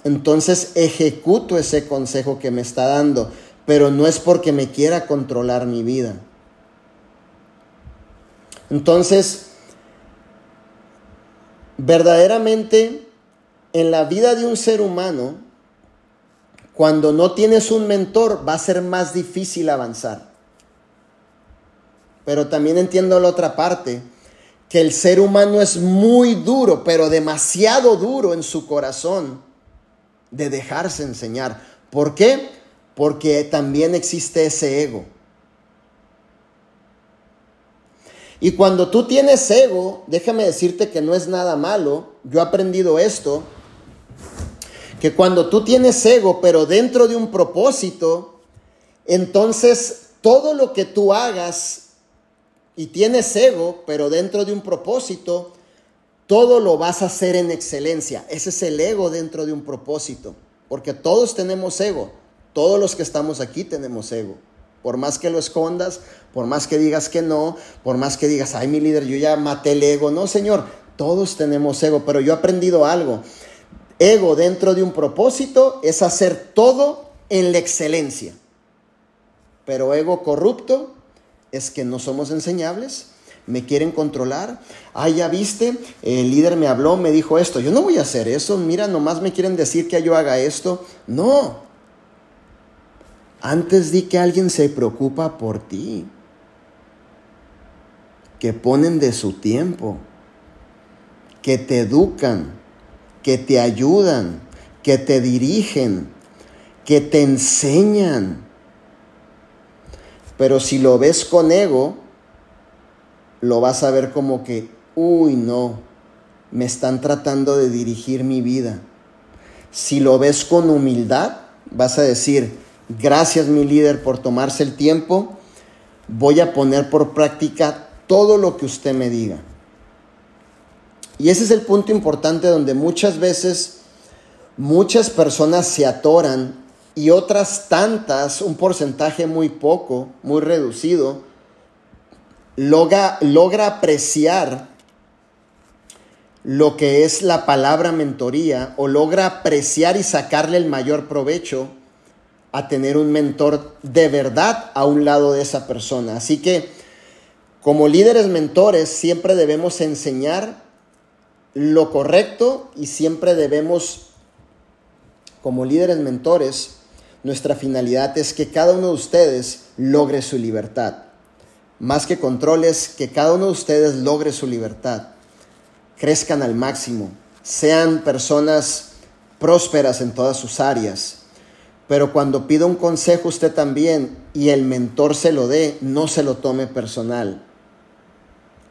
entonces ejecuto ese consejo que me está dando pero no es porque me quiera controlar mi vida. Entonces, verdaderamente en la vida de un ser humano, cuando no tienes un mentor, va a ser más difícil avanzar. Pero también entiendo la otra parte, que el ser humano es muy duro, pero demasiado duro en su corazón de dejarse enseñar. ¿Por qué? Porque también existe ese ego. Y cuando tú tienes ego, déjame decirte que no es nada malo, yo he aprendido esto, que cuando tú tienes ego, pero dentro de un propósito, entonces todo lo que tú hagas y tienes ego, pero dentro de un propósito, todo lo vas a hacer en excelencia. Ese es el ego dentro de un propósito, porque todos tenemos ego. Todos los que estamos aquí tenemos ego. Por más que lo escondas, por más que digas que no, por más que digas, ay mi líder, yo ya maté el ego. No, Señor, todos tenemos ego, pero yo he aprendido algo. Ego dentro de un propósito es hacer todo en la excelencia. Pero ego corrupto es que no somos enseñables, me quieren controlar. Ah, ya viste, el líder me habló, me dijo esto. Yo no voy a hacer eso, mira, nomás me quieren decir que yo haga esto. No. Antes di que alguien se preocupa por ti, que ponen de su tiempo, que te educan, que te ayudan, que te dirigen, que te enseñan. Pero si lo ves con ego, lo vas a ver como que, uy, no, me están tratando de dirigir mi vida. Si lo ves con humildad, vas a decir, gracias mi líder por tomarse el tiempo, voy a poner por práctica todo lo que usted me diga. Y ese es el punto importante donde muchas veces muchas personas se atoran y otras tantas, un porcentaje muy poco, muy reducido, logra, logra apreciar lo que es la palabra mentoría o logra apreciar y sacarle el mayor provecho a tener un mentor de verdad a un lado de esa persona. Así que como líderes mentores siempre debemos enseñar lo correcto y siempre debemos, como líderes mentores, nuestra finalidad es que cada uno de ustedes logre su libertad. Más que controles, que cada uno de ustedes logre su libertad. Crezcan al máximo. Sean personas prósperas en todas sus áreas. Pero cuando pida un consejo usted también y el mentor se lo dé, no se lo tome personal.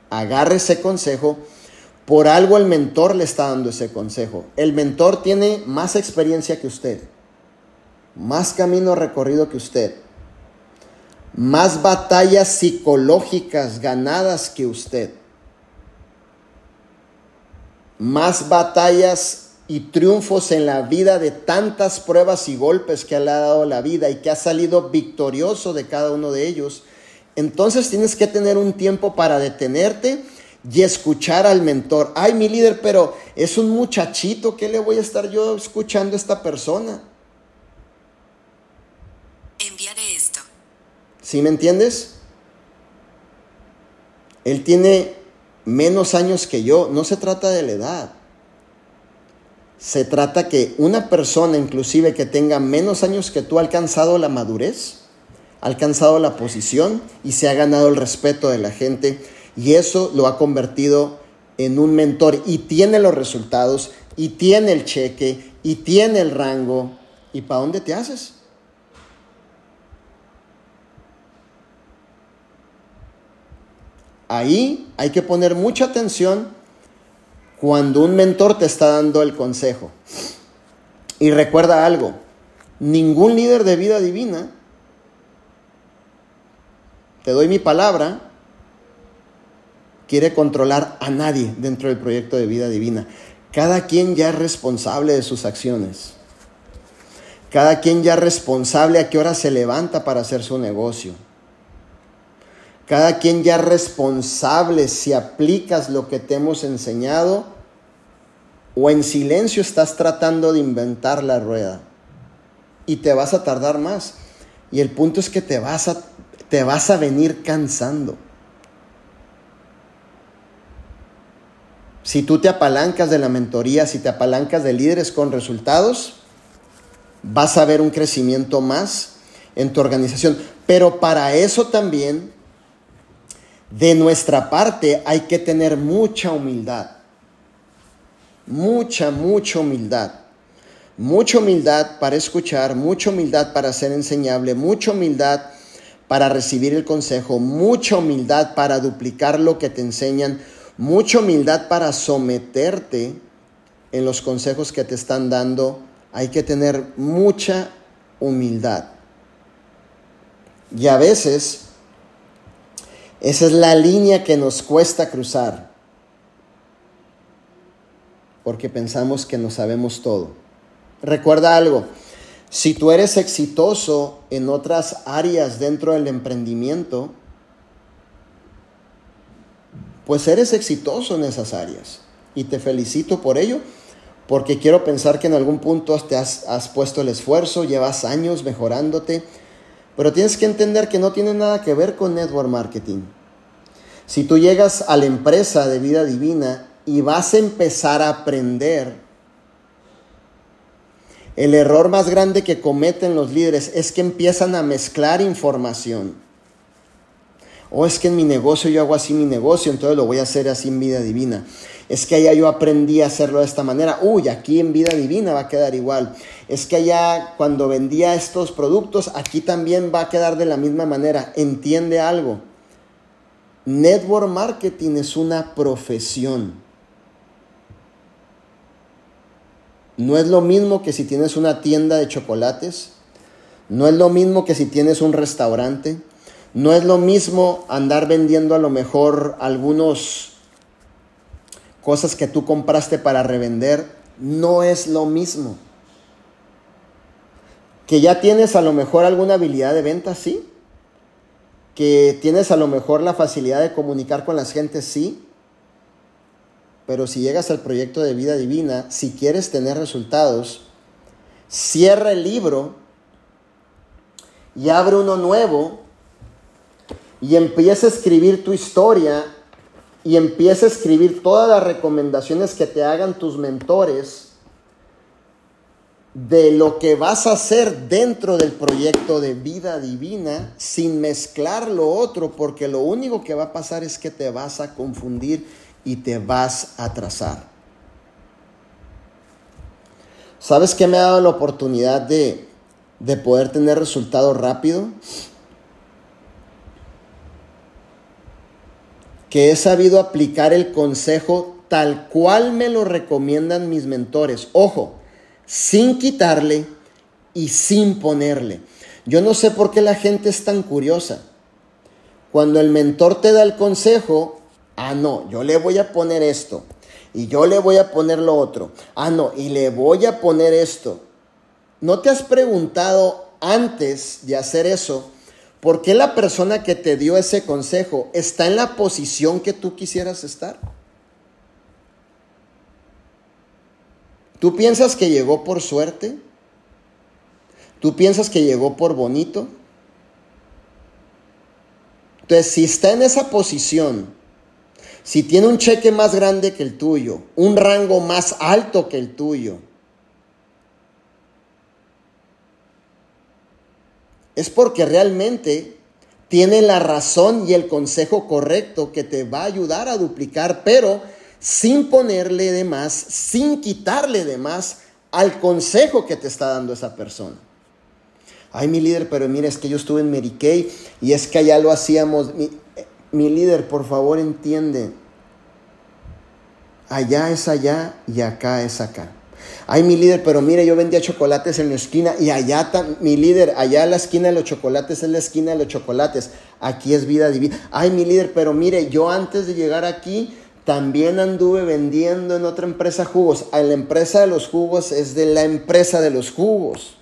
Agarre ese consejo por algo el mentor le está dando ese consejo. El mentor tiene más experiencia que usted, más camino recorrido que usted, más batallas psicológicas ganadas que usted, más batallas y triunfos en la vida de tantas pruebas y golpes que le ha dado la vida y que ha salido victorioso de cada uno de ellos. Entonces tienes que tener un tiempo para detenerte y escuchar al mentor. Ay, mi líder, pero es un muchachito, ¿qué le voy a estar yo escuchando a esta persona? Enviaré esto. ¿Sí me entiendes? Él tiene menos años que yo. No se trata de la edad. Se trata que una persona, inclusive que tenga menos años que tú, ha alcanzado la madurez, ha alcanzado la posición y se ha ganado el respeto de la gente y eso lo ha convertido en un mentor y tiene los resultados y tiene el cheque y tiene el rango. ¿Y para dónde te haces? Ahí hay que poner mucha atención cuando un mentor te está dando el consejo. Y recuerda algo, ningún líder de vida divina, te doy mi palabra, quiere controlar a nadie dentro del proyecto de vida divina. Cada quien ya es responsable de sus acciones. Cada quien ya es responsable a qué hora se levanta para hacer su negocio. Cada quien ya es responsable si aplicas lo que te hemos enseñado o en silencio estás tratando de inventar la rueda. Y te vas a tardar más. Y el punto es que te vas a, te vas a venir cansando. Si tú te apalancas de la mentoría, si te apalancas de líderes con resultados, vas a ver un crecimiento más en tu organización. Pero para eso también, de nuestra parte, hay que tener mucha humildad. Mucha, mucha humildad. Mucha humildad para escuchar, mucha humildad para ser enseñable, mucha humildad para recibir el consejo, mucha humildad para duplicar lo que te enseñan, mucha humildad para someterte en los consejos que te están dando hay que tener mucha humildad. Y a veces esa es la línea que nos cuesta cruzar, porque pensamos que no sabemos todo. Recuerda algo, si tú eres exitoso en otras áreas dentro del emprendimiento, pues eres exitoso en esas áreas. Y te felicito por ello, porque quiero pensar que en algún punto te has, has puesto el esfuerzo, llevas años mejorándote, pero tienes que entender que no tiene nada que ver con network marketing. Si tú llegas a la empresa de vida divina y vas a empezar a aprender, el error más grande que cometen los líderes es que empiezan a mezclar información. O es que en mi negocio yo hago así mi negocio, entonces lo voy a hacer así en vida divina. Es que allá yo aprendí a hacerlo de esta manera. Uy, aquí en vida divina va a quedar igual. Es que allá cuando vendía estos productos, aquí también va a quedar de la misma manera. Entiende algo. Network marketing es una profesión. No es lo mismo que si tienes una tienda de chocolates. No es lo mismo que si tienes un restaurante. No es lo mismo andar vendiendo a lo mejor algunos cosas que tú compraste para revender. No es lo mismo. Que ya tienes a lo mejor alguna habilidad de venta, sí. Que tienes a lo mejor la facilidad de comunicar con las gentes, sí, pero si llegas al proyecto de vida divina, si quieres tener resultados, cierra el libro y abre uno nuevo y empieza a escribir tu historia y empieza a escribir todas las recomendaciones que te hagan tus mentores de lo que vas a hacer dentro del proyecto de vida divina sin mezclar lo otro, porque lo único que va a pasar es que te vas a confundir y te vas a atrasar. ¿Sabes qué me ha dado la oportunidad de, de poder tener resultados rápido? Que he sabido aplicar el consejo tal cual me lo recomiendan mis mentores. Ojo, sin quitarle y sin ponerle. Yo no sé por qué la gente es tan curiosa. Cuando el mentor te da el consejo, ah, no, yo le voy a poner esto y yo le voy a poner lo otro. Ah, no, y le voy a poner esto. ¿No te has preguntado antes de hacer eso por qué la persona que te dio ese consejo está en la posición que tú quisieras estar? ¿Tú piensas que llegó por suerte? ¿Tú piensas que llegó por bonito? Entonces, si está en esa posición, si tiene un cheque más grande que el tuyo, un rango más alto que el tuyo, es porque realmente tiene la razón y el consejo correcto que te va a ayudar a duplicar, pero sin ponerle de más, sin quitarle de más al consejo que te está dando esa persona. Ay, mi líder, pero mira, es que yo estuve en Mary Kay y es que allá lo hacíamos. Mi, mi líder, por favor, entiende. Allá es allá y acá es acá. Ay, mi líder, pero mire, yo vendía chocolates en la esquina y allá, mi líder, allá la esquina de los chocolates es la esquina de los chocolates. Aquí es vida divina. Ay, mi líder, pero mire, yo antes de llegar aquí también anduve vendiendo en otra empresa jugos. A la empresa de los jugos es de la empresa de los jugos.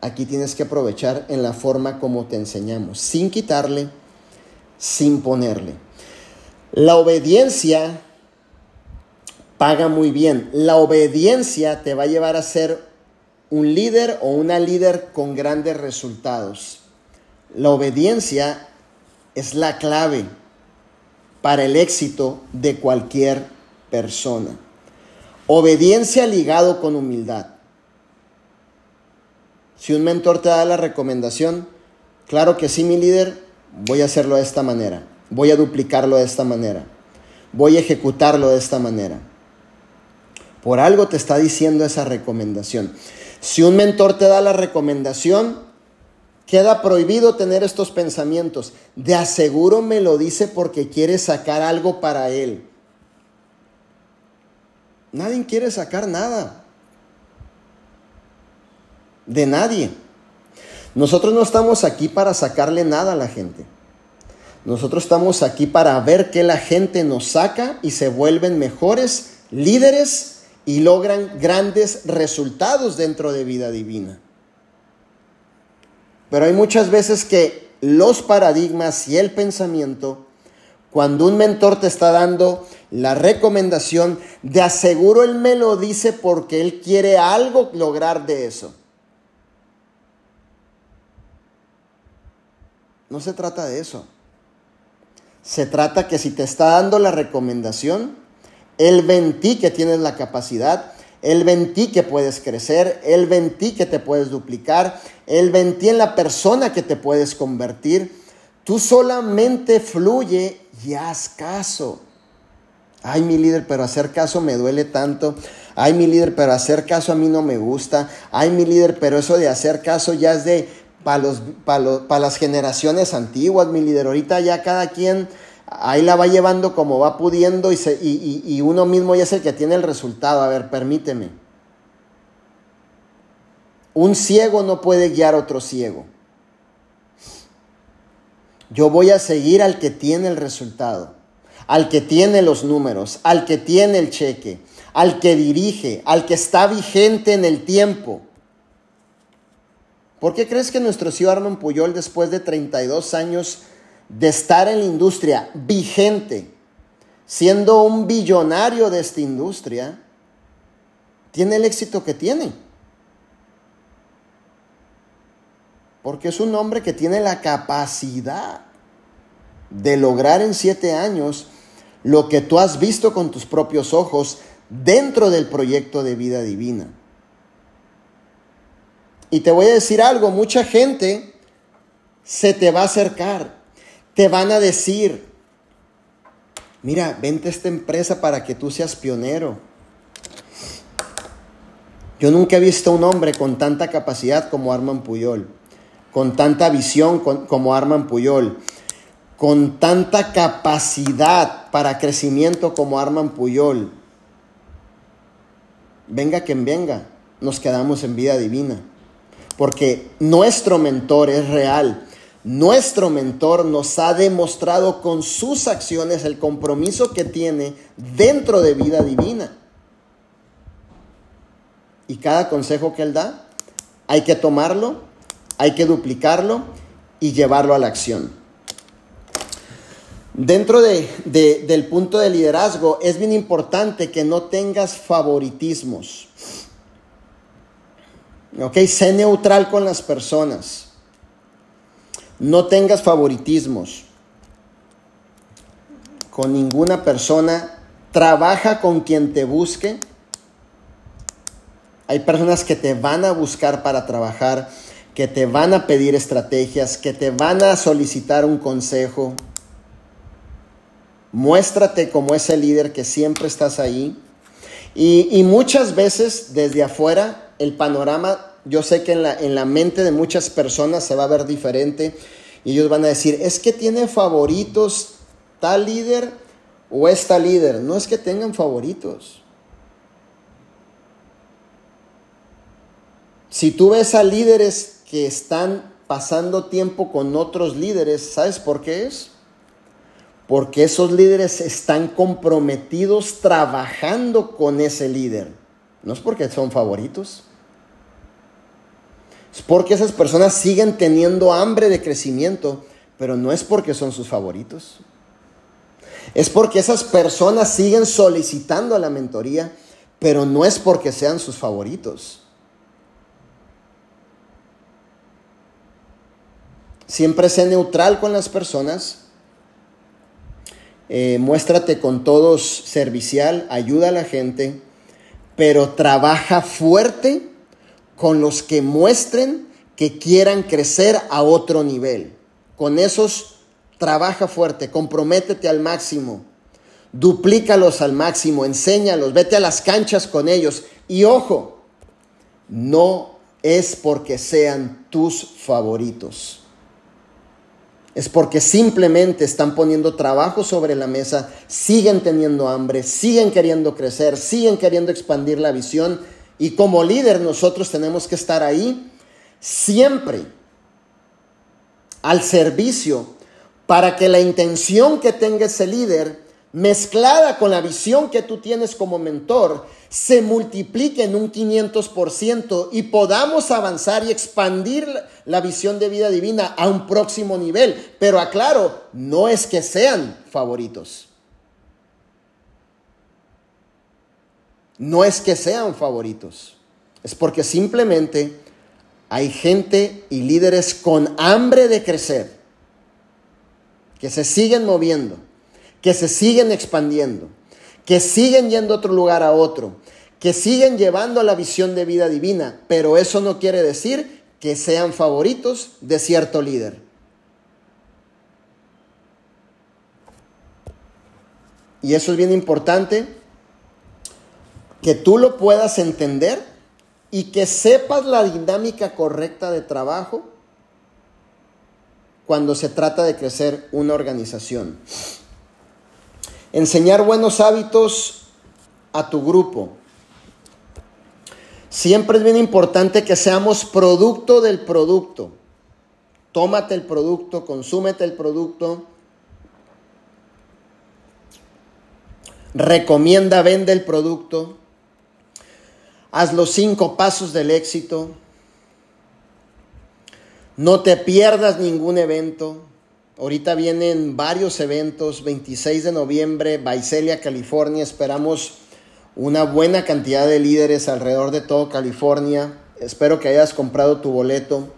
Aquí tienes que aprovechar en la forma como te enseñamos, sin quitarle, sin ponerle. La obediencia paga muy bien. La obediencia te va a llevar a ser un líder o una líder con grandes resultados. La obediencia es la clave para el éxito de cualquier persona. Obediencia ligado con humildad. Si un mentor te da la recomendación, claro que sí, mi líder, voy a hacerlo de esta manera, voy a duplicarlo de esta manera, voy a ejecutarlo de esta manera. Por algo te está diciendo esa recomendación. Si un mentor te da la recomendación, Queda prohibido tener estos pensamientos. De aseguro me lo dice porque quiere sacar algo para él. Nadie quiere sacar nada. De nadie. Nosotros no estamos aquí para sacarle nada a la gente. Nosotros estamos aquí para ver que la gente nos saca y se vuelven mejores líderes y logran grandes resultados dentro de vida divina. Pero hay muchas veces que los paradigmas y el pensamiento, cuando un mentor te está dando la recomendación, de aseguro él me lo dice porque él quiere algo lograr de eso. No se trata de eso. Se trata que si te está dando la recomendación, él ve en ti que tienes la capacidad, Él ve en ti que puedes crecer, Él ve en ti que te puedes duplicar, Él ve en ti en la persona que te puedes convertir. Tú solamente fluye y haz caso. Ay, mi líder, pero hacer caso me duele tanto. Ay, mi líder, pero hacer caso a mí no me gusta. Ay, mi líder, pero eso de hacer caso ya es de para las generaciones antiguas, mi líder. Ahorita ya cada quien ahí la va llevando como va pudiendo y, y, uno mismo ya es el que tiene el resultado. A ver, permíteme. Un ciego no puede guiar a otro ciego. Yo voy a seguir al que tiene el resultado, al que tiene los números, al que tiene el cheque, al que dirige, al que está vigente en el tiempo. ¿Por qué crees que nuestro CEO Armand Puyol, después de 32 años de estar en la industria vigente, siendo un billonario de esta industria, tiene el éxito que tiene. Porque es un hombre que tiene la capacidad de lograr en siete años lo que tú has visto con tus propios ojos dentro del proyecto de vida divina. Y te voy a decir algo, mucha gente se te va a acercar te van a decir, mira, vente a esta empresa para que tú seas pionero. Yo nunca he visto un hombre con tanta capacidad como Arman Puyol, con tanta visión como Arman Puyol, con tanta capacidad para crecimiento como Arman Puyol. Venga quien venga, nos quedamos en vida divina, porque nuestro mentor es real nuestro mentor nos ha demostrado con sus acciones el compromiso que tiene dentro de vida divina. Y cada consejo que él da, hay que tomarlo, hay que duplicarlo y llevarlo a la acción. Dentro del punto de liderazgo es bien importante que no tengas favoritismos. ¿Ok? Sé neutral con las personas. No tengas favoritismos con ninguna persona. Trabaja con quien te busque. Hay personas que te van a buscar para trabajar, que te van a pedir estrategias, que te van a solicitar un consejo. Muéstrate como ese líder que siempre estás ahí. Y, y muchas veces desde afuera el panorama yo sé que en la, en la mente de muchas personas se va a ver diferente y ellos van a decir, es que tiene favoritos tal líder o esta líder. No es que tengan favoritos. Si tú ves a líderes que están pasando tiempo con otros líderes, ¿sabes por qué es? Porque esos líderes están comprometidos trabajando con ese líder. No es porque son favoritos. Es porque esas personas siguen teniendo hambre de crecimiento, pero no es porque son sus favoritos. Es porque esas personas siguen solicitando la mentoría, pero no es porque sean sus favoritos. Siempre sé neutral con las personas. Eh, muéstrate con todos servicial, ayuda a la gente, pero trabaja fuerte con los que muestren que quieran crecer a otro nivel. Con esos trabaja fuerte, comprométete al máximo, duplícalos al máximo, enséñalos, vete a las canchas con ellos. Y ojo, no es porque sean tus favoritos. es porque simplemente están poniendo trabajo sobre la mesa, siguen teniendo hambre, siguen queriendo crecer, siguen queriendo expandir la visión y como líder nosotros tenemos que estar ahí siempre al servicio para que la intención que tenga ese líder mezclada con la visión que tú tienes como mentor, se multiplique en un 500% y podamos avanzar y expandir la visión de vida divina a un próximo nivel. Pero aclaro, no es que sean favoritos. No es que sean favoritos. Es porque simplemente hay gente y líderes con hambre de crecer, que se siguen moviendo que se siguen expandiendo, que siguen yendo de otro lugar a otro, que siguen llevando a la visión de vida divina, pero eso no quiere decir que sean favoritos de cierto líder. Y eso es bien importante, que tú lo puedas entender y que sepas la dinámica correcta de trabajo cuando se trata de crecer una organización. Enseñar buenos hábitos a tu grupo. Siempre es bien importante que seamos producto del producto. Tómate el producto, consúmete el producto. Recomienda, vende el producto. Haz los cinco pasos del éxito. No te pierdas ningún evento. Ahorita vienen varios eventos, 26 de noviembre, Visalia, California. Esperamos una buena cantidad de líderes alrededor de todo California. Espero que hayas comprado tu boleto.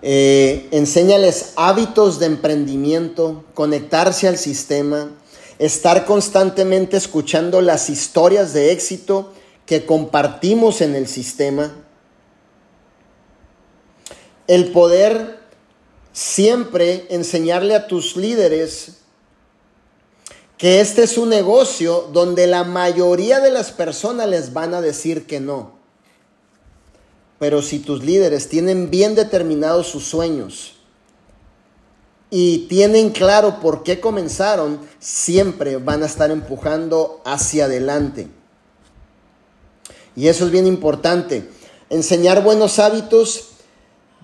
Eh, enséñales hábitos de emprendimiento, conectarse al sistema, estar constantemente escuchando las historias de éxito que compartimos en el sistema. El poder siempre enseñarle a tus líderes que este es un negocio donde la mayoría de las personas les van a decir que no. Pero si tus líderes tienen bien determinados sus sueños y tienen claro por qué comenzaron, siempre van a estar empujando hacia adelante. Y eso es bien importante. Enseñar buenos hábitos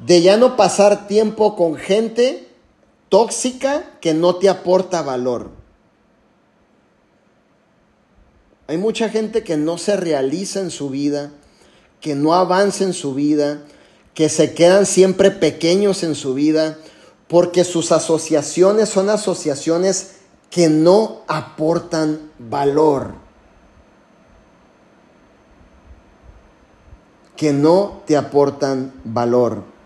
de ya no pasar tiempo con gente tóxica que no te aporta valor. Hay mucha gente que no se realiza en su vida, que no avanza en su vida, que se quedan siempre pequeños en su vida, porque sus asociaciones son asociaciones que no aportan valor. Que no te aportan valor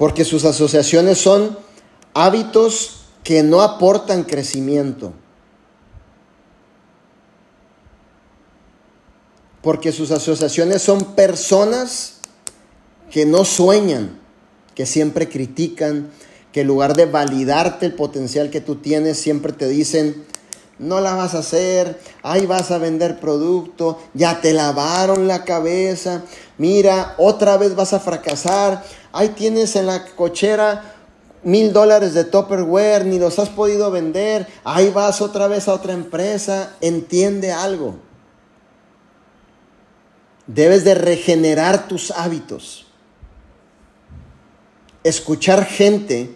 porque sus asociaciones son hábitos que no aportan crecimiento. Porque sus asociaciones son personas que no sueñan, que siempre critican, que en lugar de validarte el potencial que tú tienes, siempre te dicen, no la vas a hacer, ahí vas a vender producto, ya te lavaron la cabeza, mira, otra vez vas a fracasar, ahí tienes en la cochera mil dólares de Topperware, ni los has podido vender, ahí vas otra vez a otra empresa, entiende algo. Debes de regenerar tus hábitos. Escuchar gente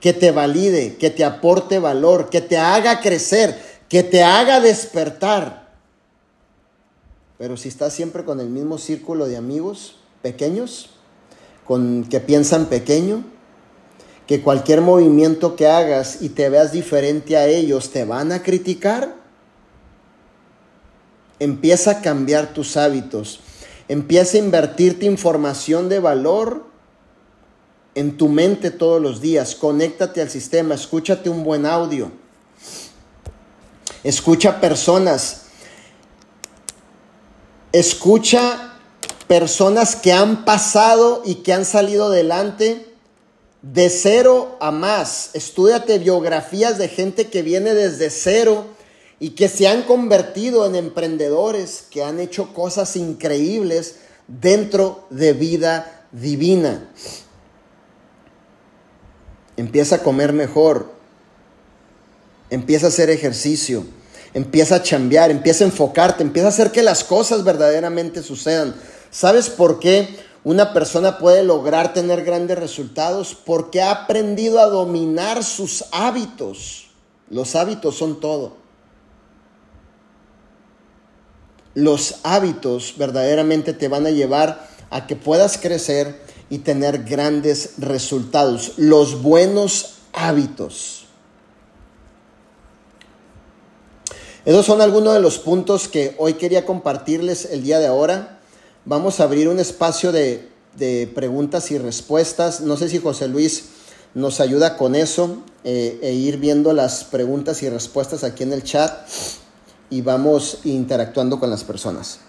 que te valide, que te aporte valor, que te haga crecer, que te haga despertar. Pero si estás siempre con el mismo círculo de amigos pequeños, con que piensan pequeño, que cualquier movimiento que hagas y te veas diferente a ellos te van a criticar. Empieza a cambiar tus hábitos. Empieza a invertirte información de valor en tu mente todos los días. Conéctate al sistema, escúchate un buen audio. Escucha personas. Escucha personas que han pasado y que han salido adelante de cero a más. Estudiate biografías de gente que viene desde cero y que se han convertido en emprendedores, que han hecho cosas increíbles dentro de vida divina. empieza a comer mejor, empieza a hacer ejercicio, empieza a chambear, empieza a enfocarte, empieza a hacer que las cosas verdaderamente sucedan. ¿Sabes por qué una persona puede lograr tener grandes resultados? Porque ha aprendido a dominar sus hábitos. Los hábitos son todo. Los hábitos verdaderamente te van a llevar a que puedas crecer y tener grandes resultados. Los buenos hábitos. Esos son algunos de los puntos que hoy quería compartirles el día de ahora. Vamos a abrir un espacio de, preguntas y respuestas. No sé si José Luis nos ayuda con eso eh, e ir viendo las preguntas y respuestas aquí en el chat y vamos interactuando con las personas.